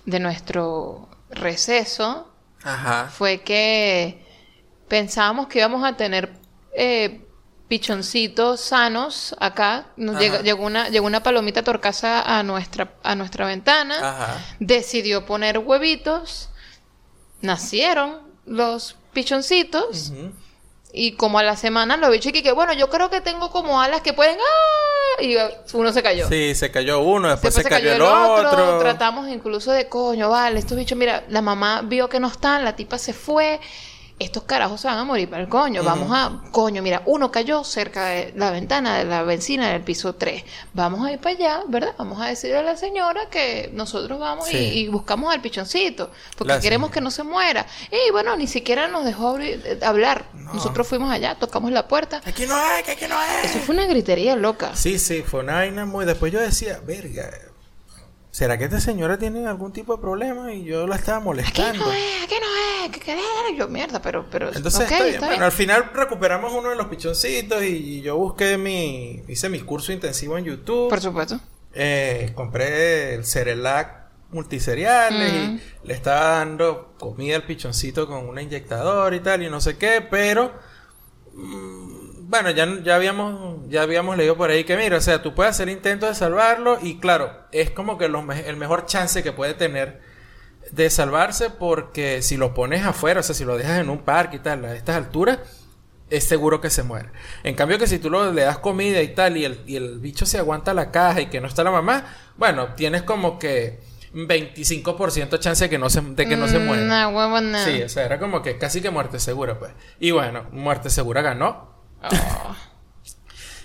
De nuestro receso Ajá. fue que pensábamos que íbamos a tener eh, pichoncitos sanos acá. Nos llegó, una, llegó una palomita torcaza a nuestra, a nuestra ventana. Ajá. Decidió poner huevitos. Nacieron los pichoncitos. Y como a la semana lo bichos y que bueno, yo creo que tengo como alas que pueden ¡ah! Y uno se cayó. Sí, se cayó uno, después, Después se, cayó, el otro. Tratamos incluso de coño, vale, estos bichos, mira, la mamá vio que no están, la tipa se fue. Estos carajos se van a morir para el coño. Vamos a, coño, mira, uno cayó cerca de la ventana de la benzina del piso 3. Vamos a ir para allá, ¿verdad? Vamos a decirle a la señora que nosotros vamos y- Sí. y, buscamos al pichoncito. Porque La queremos señora. que no se muera. Y bueno, ni siquiera nos dejó abrir- eh, hablar. Nosotros fuimos allá, tocamos la puerta. Aquí no hay, que aquí no hay. Eso fue una gritería loca. Sí, sí, fue una vaina muy. Después yo decía, verga, ¿será que esta señora tiene algún tipo de problema? Y yo la estaba molestando. no es, aquí no es, que querer. Yo, mierda, pero, pero. Entonces ok, está bien. está Bueno, bien. al final recuperamos uno de los pichoncitos y yo busqué mi. Hice mi curso intensivo en YouTube. Por supuesto. Eh, compré el Cerelac multiseriales y le estaba dando comida al pichoncito con un inyectador y tal y no sé qué, pero mm, bueno, ya, ya habíamos ya habíamos leído por ahí que mira, o sea, tú puedes hacer intentos de salvarlo y claro, es como que los el mejor chance que puede tener de salvarse porque si lo pones afuera, o sea, si lo dejas en un parque y tal, a estas alturas, es seguro que se muere. En cambio que si tú lo, le das comida y tal y el, y el bicho se aguanta la caja y que no está la mamá, bueno, tienes como que 25% chance de que no se, de que no se Mm, muera. Nah, huevo, nah. Sí, o sea, era como que casi que muerte segura, pues. Y bueno, muerte segura ganó. Oh.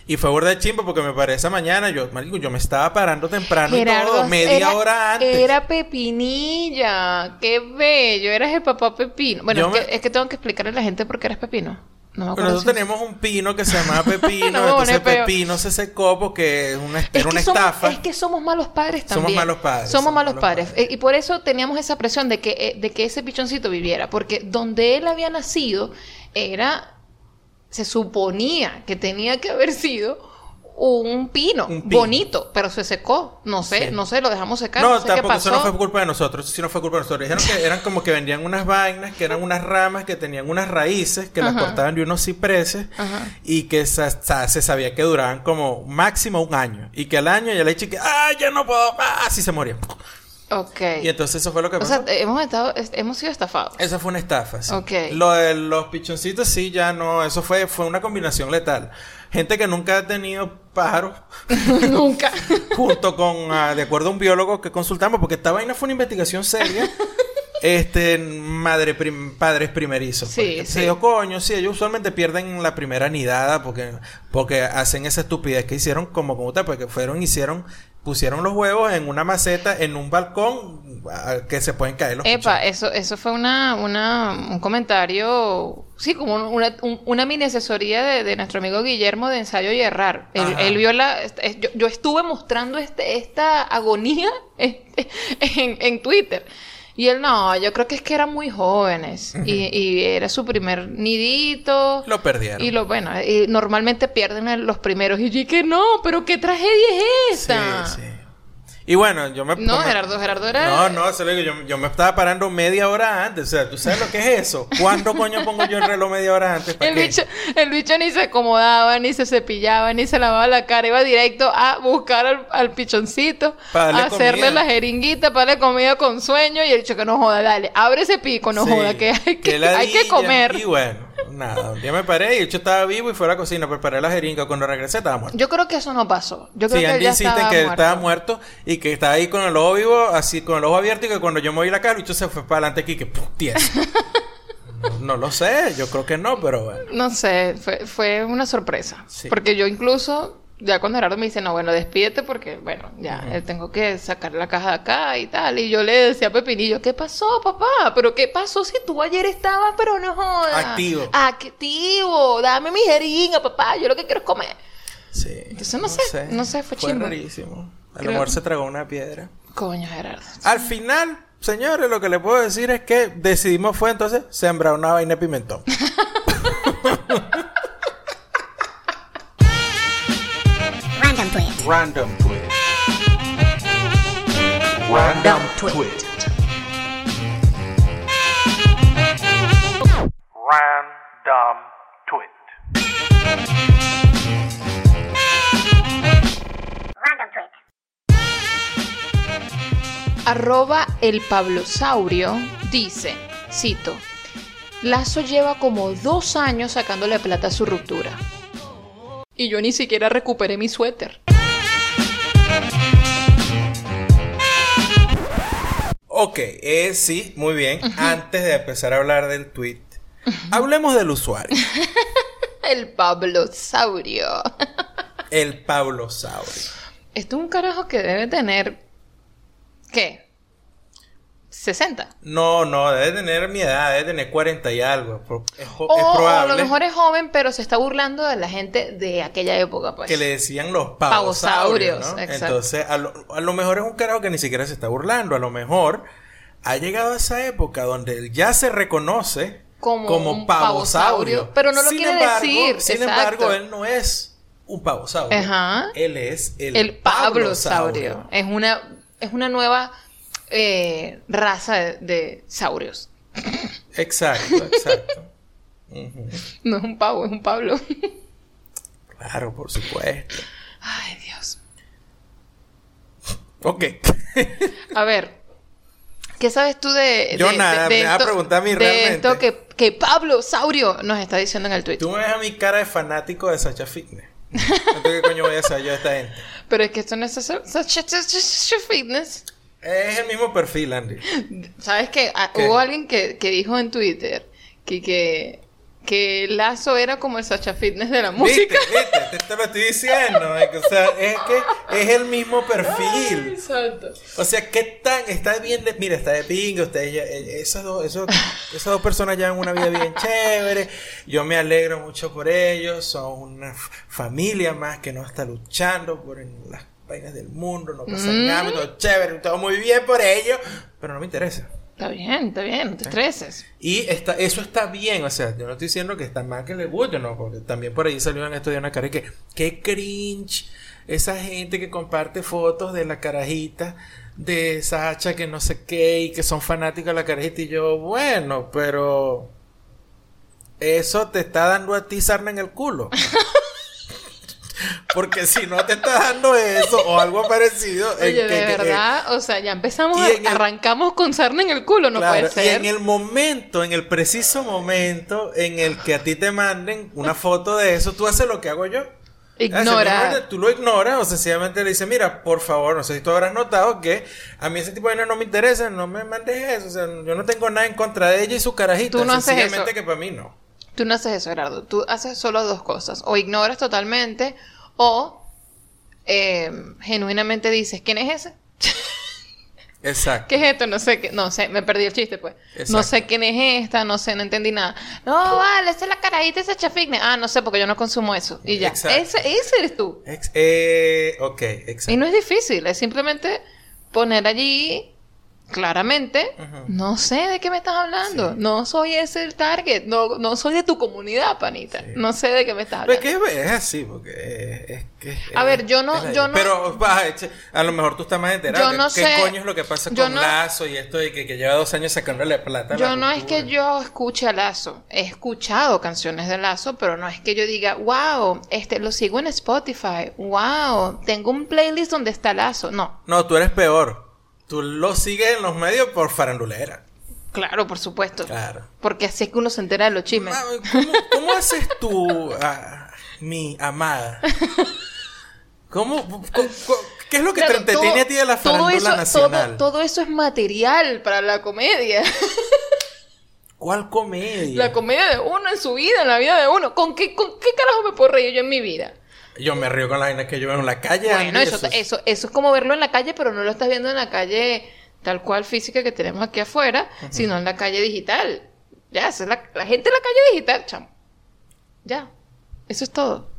Y fue burda de chimbo porque me paré esa mañana, yo, marico, yo me estaba parando temprano y todo, media era- hora antes. Era Pepinilla. Qué bello. Eras el papá Pepino. Bueno, es, me- que, es que tengo que explicarle a la gente por qué eres Pepino. No me Pero acuerdo. nosotros si- teníamos un pino que se llamaba Pepino, No entonces. Pepino se secó porque una, Es era una somos- estafa. es que somos malos padres Somos también. malos padres, Somos, somos malos malos padres. padres. Y por eso teníamos esa presión de que, eh, de que ese pichoncito viviera. Porque donde él había nacido era. Se suponía que tenía que haber sido un pino, Un pino. bonito, pero se secó. No sé, Sí. no sé, lo dejamos secar. No, No, sé qué tampoco, pasó. eso no fue culpa de nosotros, eso sí no fue culpa de nosotros. Dijeron que eran como que vendían unas vainas, que eran unas ramas, que tenían unas raíces, que las cortaban de unos cipreses Ajá. y que sa- sa- se sabía que duraban como máximo un año. Y que al año ya le dije que, ¡ah, ya no puedo! ¡ah! Así se moría. Ok. Y entonces eso fue lo que o pasó. sea, hemos, estado, est- hemos sido estafados. Esa fue una estafa, sí. Ok. Lo de los pichoncitos sí, ya no, eso fue, fue una combinación letal. Gente que nunca ha tenido pájaros, Nunca. junto con, ah, de acuerdo a un biólogo que consultamos, porque esta vaina fue una investigación seria. Este, madre, prim- padres primerizos. Sí, pues. Entonces sí. digo, coño, sí, ellos usualmente pierden la primera nidada porque, porque hacen esa estupidez que hicieron como tal, porque fueron, hicieron, pusieron los huevos en una maceta, en un balcón, que se pueden caer los Epa, eso, eso fue una, una, un comentario, sí, como una, un- una mini asesoría de, de nuestro amigo Guillermo de ensayo y errar. Él, él vio la, yo, yo estuve mostrando este, esta agonía en, en Twitter. Y él, no, yo creo que es que eran muy jóvenes. y, y era su primer nidito. Lo perdieron. Y lo bueno, y normalmente pierden en los primeros. Y yo dije, no, pero qué tragedia es esta. Sí, sí. Y bueno, yo me... No, Gerardo, Gerardo era. No, no, se lo digo, yo, yo me estaba parando media hora antes. O sea, ¿tú sabes lo que es eso? ¿Cuándo coño pongo yo el reloj media hora antes? ¿Para El qué? bicho, el bicho ni se acomodaba, ni se cepillaba, ni se lavaba la cara. Iba directo a buscar al, al pichoncito, a hacerle comida. la jeringuita para darle comida con sueño. Y el bicho que no joda, dale, abre ese pico, no Sí, joda, que hay que, qué hay que comer. Y bueno, nada, un día me paré y el hecho estaba vivo y fue a la cocina, preparé la jeringa. Cuando regresé estaba muerto. Yo creo que eso no pasó. Yo creo Sí, que él ya insiste en estaba que muerto. estaba muerto y que estaba ahí con el ojo vivo, así con el ojo abierto y que cuando yo moví la cara, el bicho se fue para adelante aquí, que ¡pum! no, no lo sé, yo creo que no, pero bueno. No sé, fue, fue una sorpresa. Sí. Porque yo incluso, ya cuando Gerardo me dice, no, bueno, despídete porque, bueno, ya, eh, tengo que sacar la caja de acá y tal. Y yo le decía a Pepinillo, ¿qué pasó, papá? ¿Pero qué pasó si tú ayer estabas, pero no jodas? Activo. Activo, dame mi jeringa, papá, yo lo que quiero es comer. Sí. Entonces, no sé, no sé, fue chimbo. rarísimo. A lo mejor se tragó una piedra. Coño, Gerardo. Al final, señores, lo que les puedo decir es que decidimos fue entonces sembrar una vaina de pimentón. Random twist. Random twist. Random twist. Random twist. Arroba el Pablosaurio dice, cito, Lazo lleva como dos años sacándole plata a su ruptura. Y yo ni siquiera recuperé mi suéter. Ok, eh, sí, muy bien. Antes de empezar a hablar del tweet, hablemos del usuario, El Pablosaurio. el Pablo Saurio. Esto es un carajo que debe tener... ¿Qué? 60. No, no, debe tener mi edad, debe tener 40 y algo. Es, O, es o a probable lo mejor es joven, pero se está burlando de la gente de aquella época, pues. que le decían los Pavosaurios, pavosaurios, ¿no? exacto. Entonces, a lo, a lo mejor es un carajo que ni siquiera se está burlando. A lo mejor ha llegado a esa época donde ya se reconoce Como como, un pavosaurio. pavosaurio, pero no lo Sin quiere embargo- decir, Sin exacto. embargo, él no es un pavosaurio. Ajá. Él es el, El pablosaurio. Pablosaurio. Es una, es una nueva eh, raza de, de saurios. Exacto, exacto. No es un pavo, es un Pablo. Claro, por supuesto. Ay, Dios. Ok. A ver, ¿qué sabes tú de. Yo de- nada, de me vas a preguntar a mí de realmente. esto que, que Pablo Saurio nos está diciendo en el tweet. Tú me ves a mi cara de fanático de Sacha Fitness. Entonces, ¿qué coño voy a yo a esta gente? Pero es que esto no es Sacha- Sacha- Sacha- Sacha Fitness. Es el mismo perfil, Andy. ¿Sabes qué? Ah, ¿Qué? Hubo alguien que, que dijo en Twitter que, que, que Lazo era como el Sacha Fitness de la música. ¿Viste? ¿Viste? Te, te lo estoy diciendo. O sea, es que es el mismo perfil. Exacto. O sea, ¿qué tan? Está bien de... Mira, está de pingo. Ustedes ya- eh, esas, dos, esos- esas dos personas llevan una vida bien chévere. Yo me alegro mucho por ellos. Son una familia más que no está luchando por las vainas del mundo. No pasa Mm. nada. Todo chévere. Todo muy bien por ellos. Pero no me interesa. Está bien, está bien, no te estreses. Y está, eso está bien, o sea, yo no estoy diciendo que está mal que le guste, no, porque también por ahí salió en esto de una cara que, qué cringe, esa gente que comparte fotos de la carajita de Sacha que no sé qué y que son fanáticos de la carajita y yo, bueno, pero eso te está dando a ti sarna en el culo. Porque si no te está dando eso o algo parecido, en Oye, que- de que- verdad, o sea, ya empezamos, a- en el- arrancamos con sarna en el culo, no Claro, puede ser. Y en el momento, en el preciso momento en el que a ti te manden una foto de eso, tú haces lo que hago yo. Ignora. Tú lo ignoras o sencillamente le dices, mira, por favor, no sé si tú habrás notado que a mí ese tipo de vainas no me interesa, no me mandes eso. O sea, yo no tengo nada en contra de ella y su carajita. Tú no haces sencillamente eso. que para mí no. Tú no haces eso, Gerardo. Tú haces solo dos cosas. O ignoras totalmente o eh, genuinamente dices, ¿quién es ese? Exacto. ¿Qué es esto? No sé, qué, no sé, me perdí el chiste, pues. Exacto. No sé quién es esta, no sé, no entendí nada. No, vale, esa es la carajita, esa chafigne. Ah, no sé, porque yo no consumo eso. Y ya. Exacto. Ese, ese eres tú. Ex- eh, ok, Y exacto. no es difícil, es simplemente poner allí claramente, no sé de qué me estás hablando, no soy ese el target, no, no soy de tu comunidad, panita, no sé de qué me estás Pero hablando. es que es así, porque es, es que... A es- ver, yo no- es yo no- Pero a lo mejor tú estás más enterado. Yo no ¿Qué sé- coño es lo que pasa yo con no- Lazo y esto de que, que lleva dos años sacándole plata a la Yo no es que yo escuche a Lazo, he escuchado canciones de Lazo, pero no es que yo diga, wow, este lo sigo en Spotify, wow, tengo un playlist donde está Lazo. No, No, tú eres peor. Tú lo sigues en los medios por farandulera. claro, por supuesto. Claro. Porque así es que uno se entera de los chismes. Ma- ¿Cómo, cómo haces tú, ah, mi amada? ¿Cómo, ¿Qué es lo que Claro, te entretiene todo- a ti de la todo farándula eso, nacional? Todo, todo eso es material para la comedia. ¿Cuál comedia? La comedia de uno en su vida, en la vida de uno. ¿Con qué, con qué carajo me puedo reír yo en mi vida? Yo me río con las vainas que yo veo en la calle. Bueno, Andy, eso, es- eso, eso es como verlo en la calle, pero no lo estás viendo en la calle tal cual física que tenemos aquí afuera, sino en la calle digital. Ya, es la, la gente en la calle digital, chamo. Ya. Eso es todo.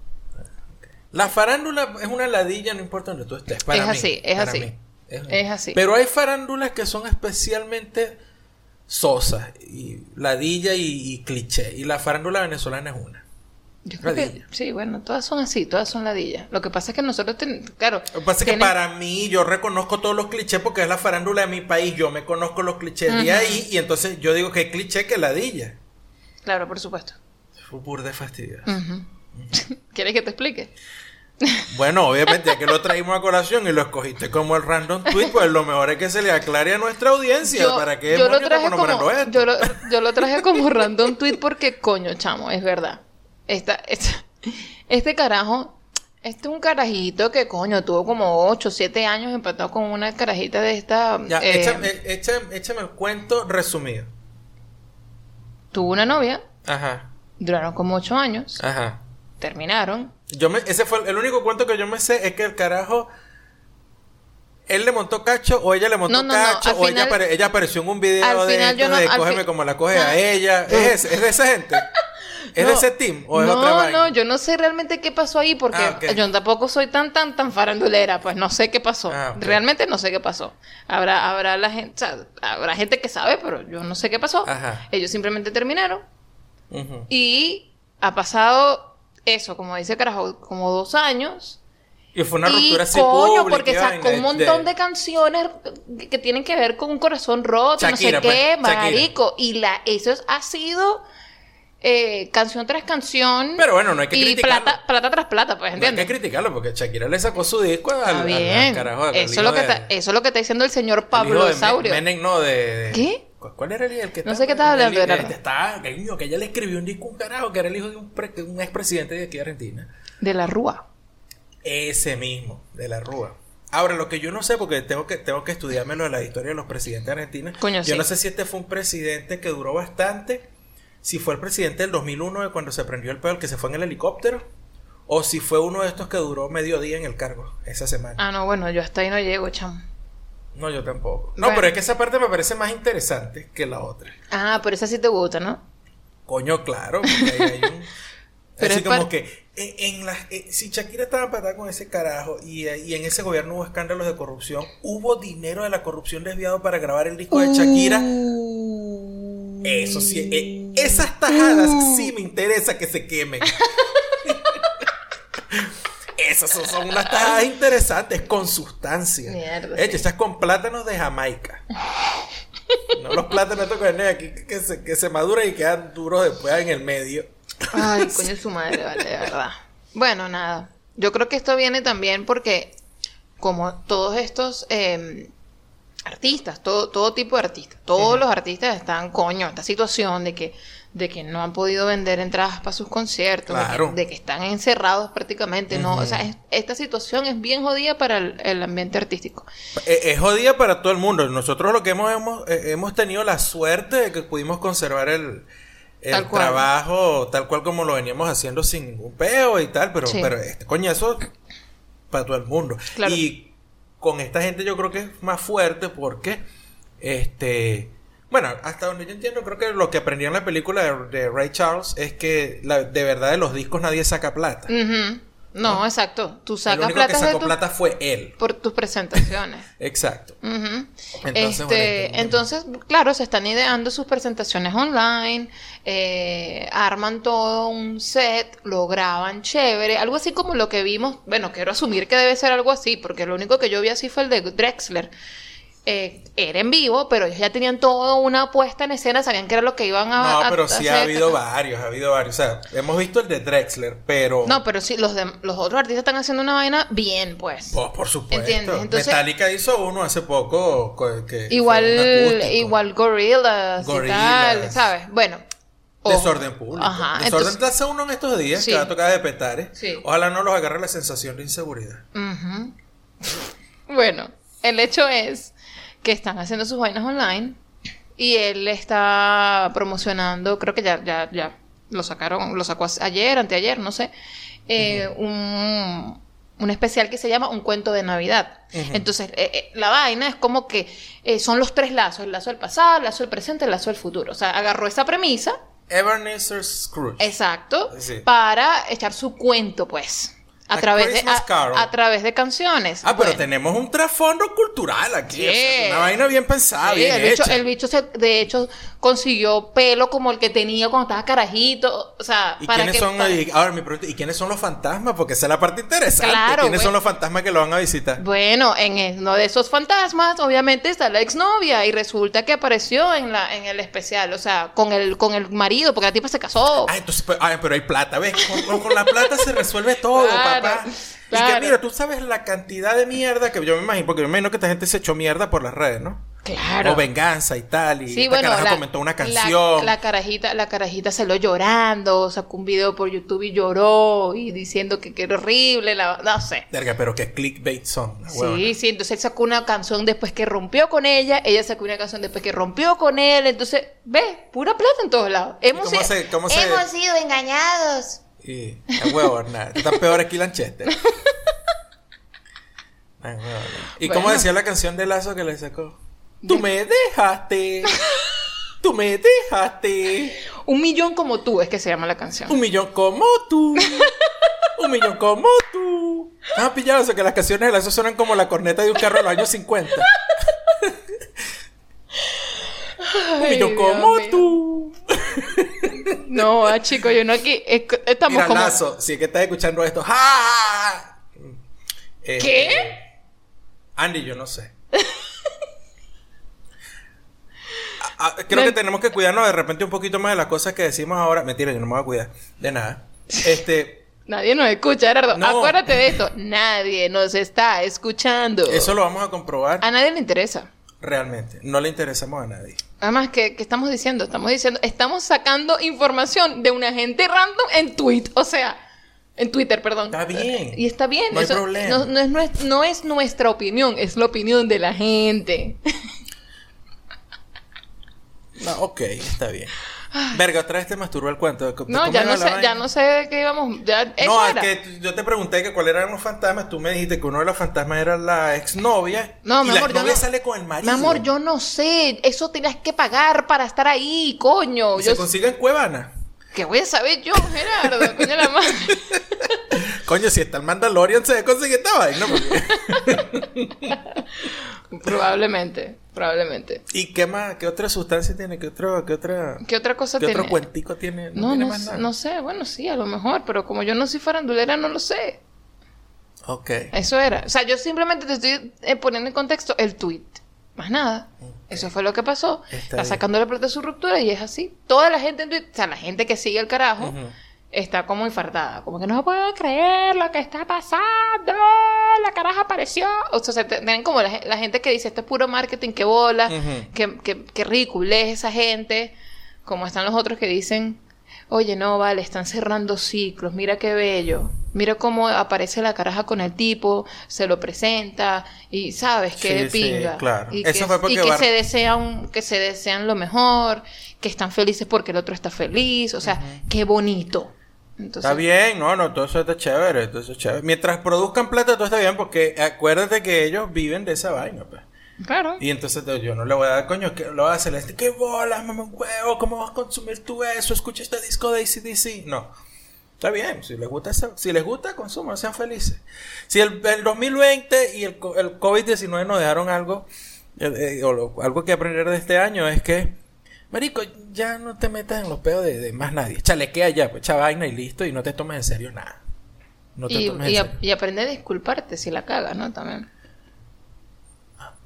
La farándula es una ladilla, no importa donde tú estés. Para Es mí, así, es para así. mí. Es así. Pero hay farándulas que son especialmente sosas, y ladilla y, y cliché. Y la farándula venezolana es una. Yo creo que, sí, bueno, todas son así, todas son ladillas. Lo que pasa es que nosotros, ten- claro. Lo que pasa es que tienen- para mí, yo reconozco todos los clichés porque es la farándula de mi país. Yo me conozco los clichés de ahí y entonces yo digo que hay cliché que ladilla. Claro, por supuesto. Fue burda de fastidio. ¿Quieres que te explique? Bueno, obviamente, ya que lo traímos a colación y lo escogiste como el random tweet, pues lo mejor es que se le aclare a nuestra audiencia para que yo lo traje como, yo lo, yo lo traje como random tweet porque coño, chamo, es verdad. Esta, esta- este carajo, este es un carajito que coño tuvo como 8 o 7 años empatado con una carajita de esta. Ya, eh, échame, échame- échame el cuento resumido. tuvo una novia, Ajá, duraron como 8 años, ajá. terminaron. Yo me, ese fue el, el único cuento que yo me sé es que el carajo él le montó cacho o ella le montó No, no, no, cacho o ella, apare- ella apareció en un video al de, final yo de cógeme como la coge Ah. a ella. ¿Es, es de esa gente? ¿Es de No, ese team o es no, otra vaina? No, yo no sé realmente qué pasó ahí porque Ah, ok. yo tampoco soy tan, tan, tan farandulera, pues no sé qué pasó. Ah, ok. Realmente no sé qué pasó. Habrá, habrá la gente, o sea, habrá gente que sabe, pero yo no sé qué pasó. Ajá. Ellos simplemente terminaron Ujú. y ha pasado eso, como dice carajo, como dos años. Y fue una y ruptura así coño, porque sacó un montón de, canciones que- tienen que ver con un corazón roto, Shakira, no sé qué, pues, Shakira. marico. Y la, eso es- ha sido eh, canción tras canción. Pero bueno, no hay que Y criticarlo. plata, plata tras plata, pues, No hay que ¿entiendes? criticarlo porque Shakira le sacó su disco al, Está al- al bien. carajo. al eso, es lo que de- está, eso es lo que está diciendo el señor Pablo de Saurio. Men- Menem, no, de, de- ¿Qué? ¿Cu- ¿Cuál era el, el que No sé qué estás hablando, el- Gerardo. Estaba, que ella le escribió un disco un carajo que era el hijo de un, pre- un expresidente de aquí de Argentina. De la Rúa. Ese mismo, de la Rúa. Ahora, lo que yo no sé, porque tengo que, tengo que estudiarme lo de la historia de los presidentes argentinos. Coño, yo sí. no sé si este fue un presidente que duró bastante, si fue el presidente del 2001 de cuando se prendió el pedo, el que se fue en el helicóptero, o si fue uno de estos que duró medio día en el cargo esa semana. Ah, no, bueno, yo hasta ahí no llego, chamo. No, yo tampoco. No, Bueno. pero es que esa parte me parece más interesante que la otra. Ah, pero esa sí te gusta, ¿no? Coño, claro. porque ahí hay un- Pero así es como par- que en, en eh, si Shakira estaba empatada con ese carajo y, eh, y en ese gobierno hubo escándalos de corrupción, hubo dinero de la corrupción desviado para grabar el disco de Shakira. Eso sí, eh, esas tajadas sí me interesa que se quemen. Esas son, son unas tajadas interesantes con sustancia. Mierda, Hechas estas con plátanos de Jamaica. No los plátanos estos que aquí que, que se, que se maduran y quedan duros después en el medio. Ay, coño su madre, vale, de verdad. Bueno, nada. Yo creo que esto viene también porque, como todos estos eh, artistas, todo, todo tipo de artistas, todos los artistas están, coño, esta situación de que, de que no han podido vender entradas para sus conciertos, de que- Claro. de, que, están encerrados prácticamente, ¿no? O sea, es- esta situación es bien jodida para el, el ambiente artístico. Es jodida para todo el mundo. Nosotros lo que hemos, hemos, eh, hemos tenido la suerte de que pudimos conservar el, el Tal trabajo tal cual como lo veníamos haciendo sin ningún peo y tal, pero, Sí. pero este coñazo para todo el mundo. Claro. Y con esta gente yo creo que es más fuerte porque este bueno, hasta donde yo entiendo, creo que lo que aprendí en la película de, Ray Charles es que la- de verdad de los discos nadie saca plata. Ujú. No, exacto. Tú El sacas único que plata de sacó tu- plata fue él. por tus presentaciones. Exacto. Ujú. Entonces, este, bueno, este- entonces, claro, se están ideando sus presentaciones online, eh, arman todo un set, lo graban chévere, algo así como lo que vimos, bueno, quiero asumir que debe ser algo así, porque lo único que yo vi así fue el de Drexler. Eh, era en vivo, pero ellos ya tenían toda una puesta en escena, sabían que era lo que iban a No, pero a sí ha habido varios, ha habido varios. O sea, hemos visto el de Drexler, pero. No, pero sí, los, de, los otros artistas están haciendo una vaina bien, pues. Por, por supuesto. ¿Entiendes? Entonces- Metallica hizo uno hace poco que Igual, igual Gorillaz y Gorillaz. tal, ¿sabes? Bueno. ojo. Desorden público. Ajá. Desorden entonces- hace uno en estos días Sí. que va a tocar de petare. Sí. Ojalá no los agarre la sensación de inseguridad. Ujú. Bueno, el hecho es que están haciendo sus vainas online y él está promocionando, creo que ya, ya, ya lo sacaron, lo sacó ayer, anteayer, no sé, eh, un, un especial que se llama Un cuento de Navidad. Entonces, eh, eh, la vaina es como que son los tres lazos, el lazo del pasado, el lazo del presente, el lazo del futuro. O sea, agarró esa premisa, Ebenezer Scrooge. exacto, Sí. para echar su cuento, pues. A A través, de, a, través de canciones. Ah, pero Bueno. tenemos un trasfondo cultural aquí. O sea, una vaina bien pensada, Sí, bien el, bicho, hecha. el bicho se- de hecho consiguió pelo como el que tenía cuando estaba carajito. O sea, ¿Y para quiénes que son, para- y- ahora mi pregunta, ¿y quiénes son los fantasmas? Porque esa es la parte interesante. Claro, ¿Quiénes son güey. los fantasmas que lo van a visitar? Bueno, en uno de esos fantasmas, obviamente está la exnovia y resulta que apareció en la en el especial, o sea, con el con el marido, porque la tipa se casó. Ah, entonces, pues, ah, pero hay plata, ¿ves? Con, con la plata se resuelve todo, Claro, papá. Y claro. que mira, tú sabes la cantidad de mierda que yo me imagino, porque yo me imagino que esta gente se echó mierda por las redes, ¿no? Claro. O venganza y tal, y Sí, esta bueno, la, comentó una la- canción. La, carajita, la carajita se lo llorando, sacó un video por YouTube y lloró y diciendo que, que era horrible, la, no sé. Verga, pero qué clickbait son. la huevona. Sí, sí, entonces él sacó una canción después que rompió con ella, ella sacó una canción después que rompió con él, entonces, ve, pura plata en todos lados. Hemos, cómo se- cómo se- hemos sido engañados. Y, a huevo, nada. Está peor que Lanchester. Ay. ¿Y Bueno. cómo decía la canción de Lazo que le sacó? Tú me dejaste. Tú me dejaste. Un millón como tú es que se llama la canción. Un millón como tú. Un millón como tú. ¿Has pillado eso? Que las canciones de Lazo suenan como la corneta de un carro de los años 50. Un millón Dios como mío. tú. No, ah, chicos, yo no aquí, es- estamos Mira, como... Lazo, si es que estás escuchando esto. ¡Ja! Este, ¿Qué? Andy, yo no sé. Ah, ah, creo No. que tenemos que cuidarnos de repente un poquito más de las cosas que decimos ahora. Mentira, yo no me voy a cuidar de nada. Este, Nadie nos escucha, Gerardo. No. Acuérdate de esto, nadie nos está escuchando. eso lo vamos a comprobar A nadie le interesa. realmente. No le interesamos a nadie. Además, ¿qué, qué estamos diciendo? Estamos diciendo, estamos sacando información de una gente random en tweet. O sea, En Twitter, perdón. Está bien. Y está bien. No hay problema. No, no es, no es nuestra opinión, es la opinión de la gente. No, ok, está bien. Verga, otra vez te masturbó el cuento. ¿Te No, ya no sé, vaina? ya no sé de qué íbamos. Ya, No, es que yo te pregunté que cuáles eran los fantasmas. Tú me dijiste que uno de los fantasmas era la exnovia. No, y mi la amor, yo no- sale con el marido. Mi amor, yo no sé. Eso tenías que pagar para estar ahí, coño. ¿Y Yo se consigue en Cuevana? ¿Qué voy a saber yo, Gerardo? Coño la madre. Coño, si está el Mandalorian, se conseguir esta vaina. porque- Probablemente, probablemente. ¿Y qué más? ¿Qué otra sustancia tiene? ¿Qué, otro, qué otra... ¿Qué otra cosa ¿Qué tiene? otro cuentico tiene? No, tiene no, más sé- nada. no sé. Bueno, sí, a lo mejor. Pero como yo no soy farandulera, no lo sé. Ok. Eso era. O sea, yo simplemente te estoy eh, poniendo en contexto el tweet. Más nada. Eso fue lo que pasó. Está Está, bien. sacándole plata a su ruptura y es así. Toda la gente en Twitter, o sea, la gente que sigue el carajo. Está como infartada. Como que no puedo creer lo que está pasando. La caraja apareció. O sea, tienen como la, ge- la gente que dice esto es puro marketing, que bola, Ujú. que, que, que ridículo es esa gente. Como están los otros que dicen, oye, no, vale, están cerrando ciclos, mira qué bello. Mira cómo aparece la caraja con el tipo, se lo presenta y sabes qué sí, pinga. claro. Y Eso que, fue porque y que Bar- se desean, que se desean lo mejor, que están felices porque el otro está feliz, o sea, qué bonito. Entonces, Está bien, no, no, todo eso está chévere, todo eso es chévere. Mientras produzcan plata, todo está bien, porque acuérdate que ellos viven de esa vaina, pues. Claro. Y entonces yo no le voy a dar, coño, que lo voy a hacer este, ¿qué bolas, mamá, un huevo? ¿Cómo vas a consumir tú eso? Escucha este disco de ACDC. No. Está bien, si les gusta, si les gusta, consuman, sean felices. Si el, el 2020 y el, el COVID-19 nos dejaron algo, eh, eh, o lo- algo que aprender de este año es que, marico, ya no te metas en los pedos de, de más nadie. Chalequea ya, pues echa vaina y listo, y no te tomes en serio nada. No te y, tomes y en serio. y aprende a disculparte si la cagas, ¿no? También.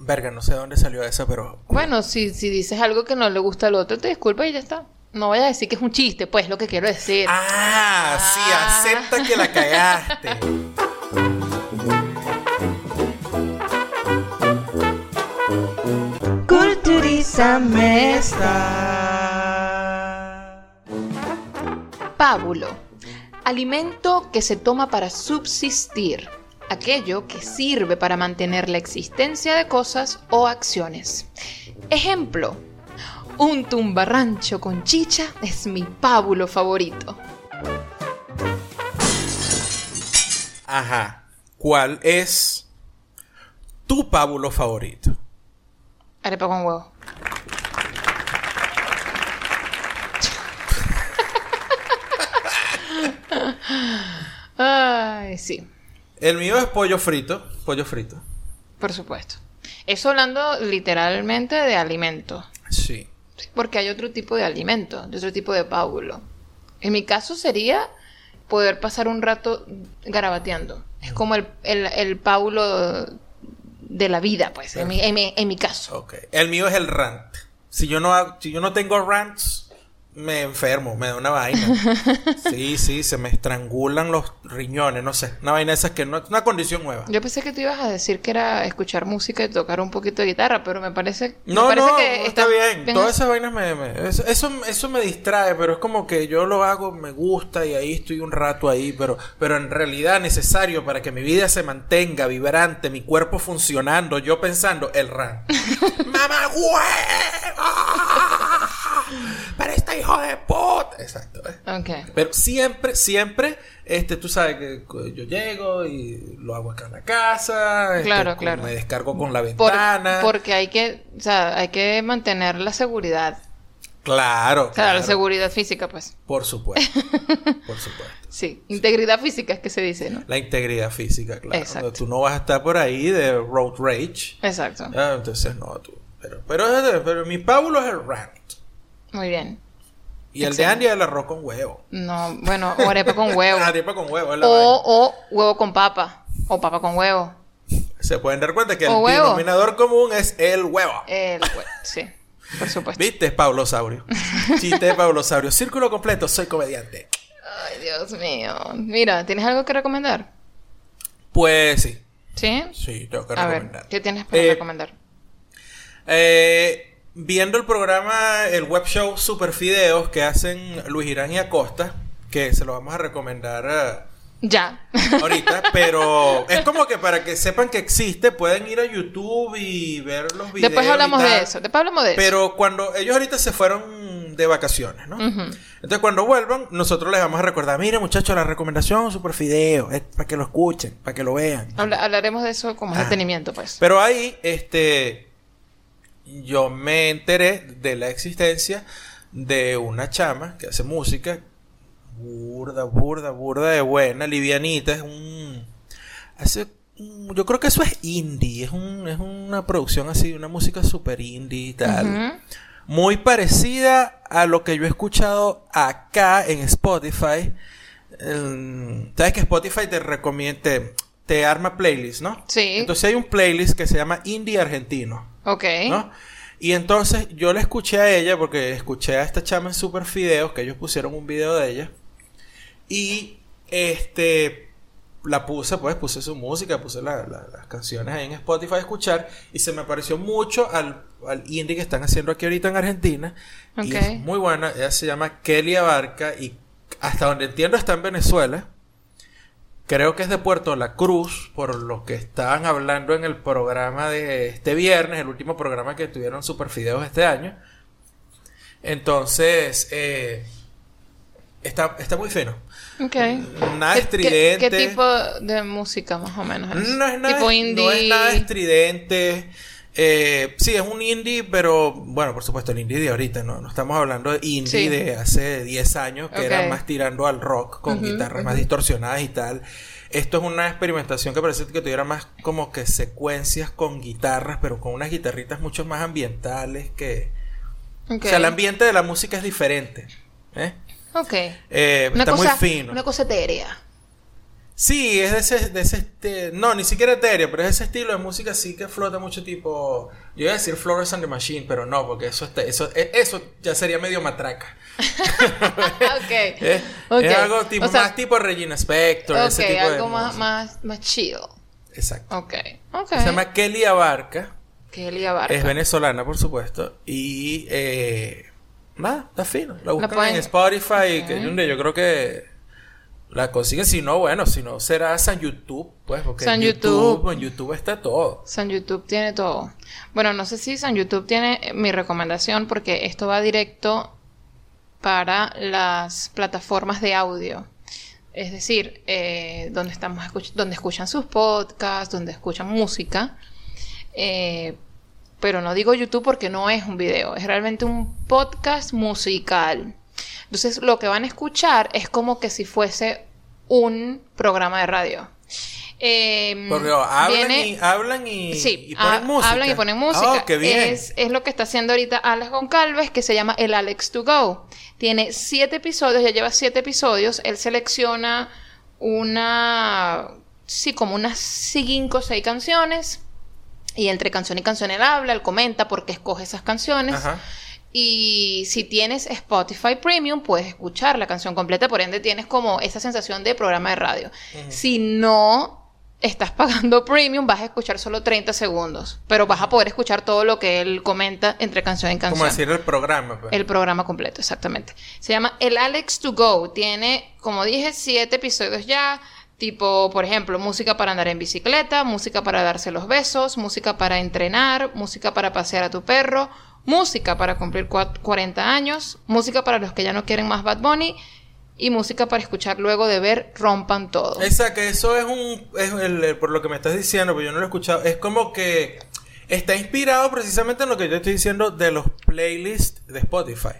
Verga, no sé de dónde salió eso, pero Bueno, si, si dices algo que no le gusta al otro, te disculpas y ya está. No vayas a decir que es un chiste, pues, lo que quiero decir. Ah, sí, Ah. acepta que la cagaste. Pábulo. Alimento que se toma para subsistir. Aquello que sirve para mantener la existencia de cosas o acciones. Ejemplo. Un tumbarrancho con chicha es mi pábulo favorito. Ajá. ¿Cuál es tu pábulo favorito? Arepa con huevo. Ay, sí, El mío es pollo frito. Pollo frito. por supuesto. Eso hablando literalmente de alimento. Sí. Porque hay otro tipo de alimento, de otro tipo de pábulo. En mi caso sería poder pasar un rato garabateando. Es como el, el, el pábulo de la vida, pues, en mi, en mi- en mi caso. Ok. El mío es el rant. Si yo no, si yo no tengo rants, me enfermo, me da una vaina. Sí, sí, se me estrangulan los riñones, no sé. Una vaina esa que no es una condición nueva. Yo pensé que tú ibas a decir que era escuchar música y tocar un poquito de guitarra, pero me parece, me No, parece no, que está estás bien. Todas esas vainas me, me- eso, eso, eso me distrae, pero es como que yo lo hago, me gusta y ahí estoy un rato ahí, pero, pero en realidad necesario para que mi vida se mantenga vibrante, mi cuerpo funcionando, yo pensando, el ran. ¡Mamá hueva! ¡Para este hijo de puta! Exacto. ¿eh? Pero siempre, siempre, este, tú sabes que yo llego y lo hago acá en la casa. este, Claro, claro. Me descargo con la Por- ventana. porque hay que, o sea, hay que mantener la seguridad. Claro, O sea, claro. la seguridad física, pues. Por supuesto. Por supuesto. Sí. Integridad física es que se dice, ¿no? La integridad física, claro. Exacto. Tú no vas a estar por ahí de road rage. Exacto. Ah, entonces no, tú. Pero, pero, pero mi pábulo es el rant. Muy bien. Y el de. Andy el arroz con huevo. No, bueno, o arepa con huevo. Arepa con huevo es la o, o huevo con papa. O papa con huevo. Se pueden dar cuenta que el huevo. denominador común es el huevo. El hue- sí, por supuesto. ¿Viste? Paulosaurio. Chiste de Paulosaurio. Círculo completo, soy comediante. Ay, Dios mío. Mira, ¿tienes algo que recomendar? Pues sí. ¿Sí? Sí, tengo que A ver, recomendar. ¿qué tienes para Eh, recomendar? Eh, viendo el programa, el web show Super Fideos que hacen Luis Irán y Acosta, que se lo vamos a recomendar eh, Ya. ahorita, pero es como que para que sepan que existe, pueden ir a YouTube y ver los videos. Después hablamos de eso. Después hablamos de eso. Pero cuando ellos ahorita se fueron de vacaciones, ¿no? Entonces cuando vuelvan, nosotros les vamos a recordar, mire muchachos, la recomendación Super Fideo, es para que lo escuchen, para que lo vean. Habla- hablaremos de eso como Ah. detenimiento, pues. Pero ahí, este, yo me enteré de la existencia de una chama que hace música burda, burda, burda de buena, livianita, es un, hace, yo creo que eso es indie, es un, es una producción así, una música super indie y tal. Muy parecida a lo que yo he escuchado acá en Spotify. El- Sabes que Spotify te recomienda, te, arma playlists, ¿no? Sí. Entonces hay un playlist que se llama Indie Argentino, Ok. ¿no? Y entonces yo le escuché a ella porque escuché a esta chama en Super Fideos, que ellos pusieron un video de ella. Y este la puse, pues puse su música, puse la- la- las canciones ahí en Spotify a escuchar y se me pareció mucho al, al indie que están haciendo aquí ahorita en Argentina. Y Ok. es muy buena, ella se llama Kelly Abarca y hasta donde entiendo está en Venezuela. Creo que es de Puerto La Cruz, por lo que estaban hablando en el programa de este viernes, el último programa que tuvieron Super Fideos este año. Entonces, eh, está, está muy fino. Ok. Nada ¿Qué- estridente. ¿Qué, qué tipo de música más o menos es? No es nada, tipo indie. no es nada estridente. Eh, sí, es un indie, pero bueno, por supuesto, el indie de ahorita, no, no estamos hablando de indie Sí. de hace 10 años, que era más tirando al rock con guitarras más distorsionadas y tal. Esto es una experimentación que parece que tuviera más como que secuencias con guitarras, pero con unas guitarritas mucho más ambientales que... O sea, el ambiente de la música es diferente. ¿eh? Ok. Eh, está cosa, muy fino. Una cosa etérea. Sí, es de ese, de ese este, no, ni siquiera etéreo, pero es ese estilo de música sí que flota mucho tipo, yo iba a decir Flores and the Machine, pero no, porque eso está, eso, e- eso ya sería medio matraca. ok. Es, Ok. es algo tipo, O sea, más tipo Regina Spector, Ok, ese tipo de algo más, música. más, más chill. Exacto. Ok. Ok. Se llama Kelly Abarca, Kelly Abarca. es venezolana por supuesto, y eh, nada, está fino. La buscan pueden- en Spotify, Ok. que yo creo que la consiguen, si no, bueno, si no será San YouTube, pues, porque San en YouTube, YouTube. en YouTube está todo. San YouTube tiene todo. Bueno, no sé si San YouTube tiene eh, mi recomendación porque esto va directo para las plataformas de audio. Es decir, eh, donde estamos escuch- donde escuchan sus podcasts, donde escuchan música. Eh, pero no digo YouTube porque no es un video, es realmente un podcast musical. Entonces, lo que van a escuchar es como que si fuese un programa de radio. Eh, Porque oh, hablan, viene- y, hablan y, Sí, y ponen ha- música. hablan y ponen música. Ah, qué bien. Es, es lo que está haciendo ahorita Alex Goncalves, que se llama El Alex to Go. Tiene siete episodios, ya lleva siete episodios. Él selecciona una, sí, como unas cinco o seis canciones. Y entre canción y canción él habla, él comenta por qué escoge esas canciones. Ajá. Y si tienes Spotify Premium, puedes escuchar la canción completa, por ende tienes como esa sensación de programa de radio. Si no estás pagando Premium, vas a escuchar solo 30 segundos, pero vas a poder escuchar todo lo que él comenta entre canción y canción. Como decir el programa. pues. El programa completo, exactamente. Se llama El Alex to Go. Tiene, como dije, siete episodios ya. Tipo, por ejemplo, música para andar en bicicleta, música para darse los besos, música para entrenar, música para pasear a tu perro, música para cumplir cua- 40 años, música para los que ya no quieren más Bad Bunny y música para escuchar luego de ver Rompan Todo. Que eso es un. Por lo que me estás diciendo, pero yo no lo he escuchado. Es como que está inspirado precisamente en lo que yo estoy diciendo de los playlists de Spotify.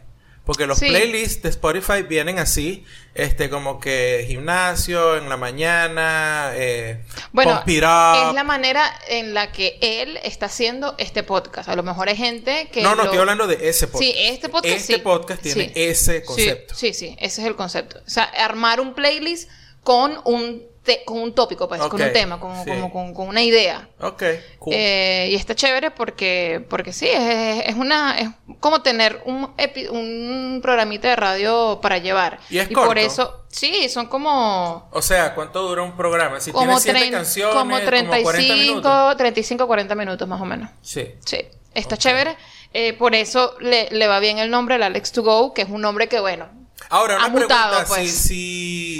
Porque los Sí. playlists de Spotify vienen así, este, como que gimnasio en la mañana, eh, Bueno, es la manera en la que él está haciendo este podcast. A lo mejor hay gente que. No, no, lo- estoy hablando de ese podcast. Sí, este podcast Este sí. podcast tiene Sí. ese concepto. Sí, sí, ese es el concepto. O sea, armar un playlist con un, te- con un tópico, pues, con un tema, con, sí. como, con, con una idea. Ok, cool. Eh, y está chévere porque, porque sí, es, es una, es como tener un, epi- un programita de radio para llevar. Y es por corto. eso, sí, son como, o sea, ¿cuánto dura un programa? Si como, tiene siete trein- canciones, como 40 minutos. 35, 35, 40 minutos más o menos. Sí. Sí, está chévere. Eh, por eso le, le va bien el nombre, el Alex to Go, que es un nombre que, bueno, Ahora, una Ha mutado, pregunta, pues. si,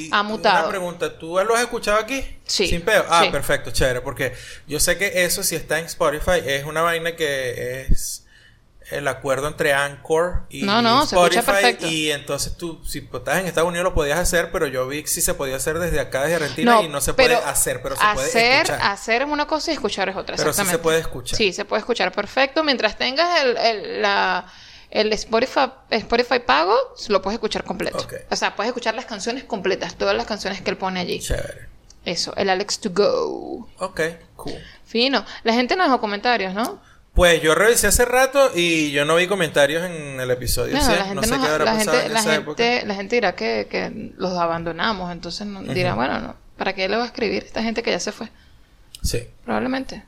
si... Ha mutado. Una pregunta, ¿tú lo has escuchado aquí? Sí, Sin peo. Ah, sí. perfecto, chévere, porque yo sé que eso si está en Spotify es una vaina que es el acuerdo entre Anchor y No, no, Spotify perfecto. y entonces tú si estás en Estados Unidos lo podías hacer, pero yo vi que sí se podía hacer desde acá desde Argentina y no se puede hacer, pero se hacer, puede escuchar. Hacer es una cosa y escuchar es otra. Pero sí se puede escuchar. Sí, se puede escuchar perfecto. Mientras tengas el, el, la, el Spotify, Spotify pago, lo puedes escuchar completo. O sea, puedes escuchar las canciones completas, todas las canciones que él pone allí. Chévere. Eso, el Alex to Go. Ok, cool. Fino. La gente nos dejó comentarios, ¿no? Pues yo revisé hace rato y yo no vi comentarios en el episodio. ¿sí? la gente, no sé nos- qué habrá la, pasado gente, en la, esa época. gente, la gente dirá que, que los abandonamos, entonces no- dirá, bueno, no, ¿para qué le va a escribir esta gente que ya se fue? Sí. Probablemente.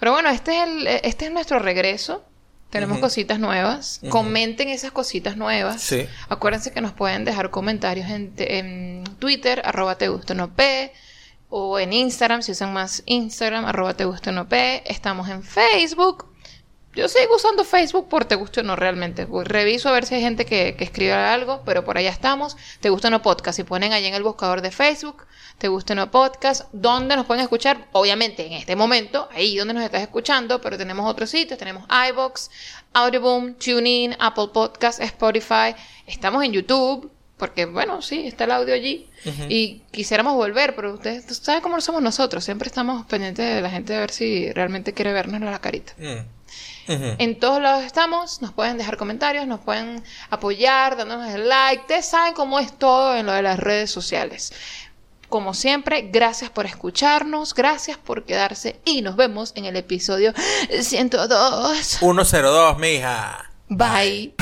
Pero bueno, este es, el, este es nuestro regreso. Tenemos cositas nuevas. Comenten esas cositas nuevas. Sí. Acuérdense que nos pueden dejar comentarios en, en Twitter, arroba te gusta no p, o en Instagram, si usan más Instagram, arroba te gusta no p. Estamos en Facebook. Yo sigo usando Facebook por te gusta o no realmente. Reviso a ver si hay gente que, que escribe algo, pero por allá estamos. Te gusta o no podcast. Si ponen ahí en el buscador de Facebook, te gusta o no podcast, ¿dónde nos pueden escuchar? Obviamente en este momento, ahí donde nos estás escuchando, pero tenemos otros sitios. Tenemos iBox, Audioboom, TuneIn, Apple Podcast, Spotify. Estamos en YouTube. Porque, bueno, sí, está el audio allí. Y quisiéramos volver, pero ustedes tú sabes cómo somos nosotros. Siempre estamos pendientes de la gente de ver si realmente quiere vernos la carita. Mm. En todos lados estamos, nos pueden dejar comentarios, nos pueden apoyar, dándonos el like. Ustedes saben cómo es todo en lo de las redes sociales. Como siempre, gracias por escucharnos, gracias por quedarse y nos vemos en el episodio 102. 102, mija. Bye.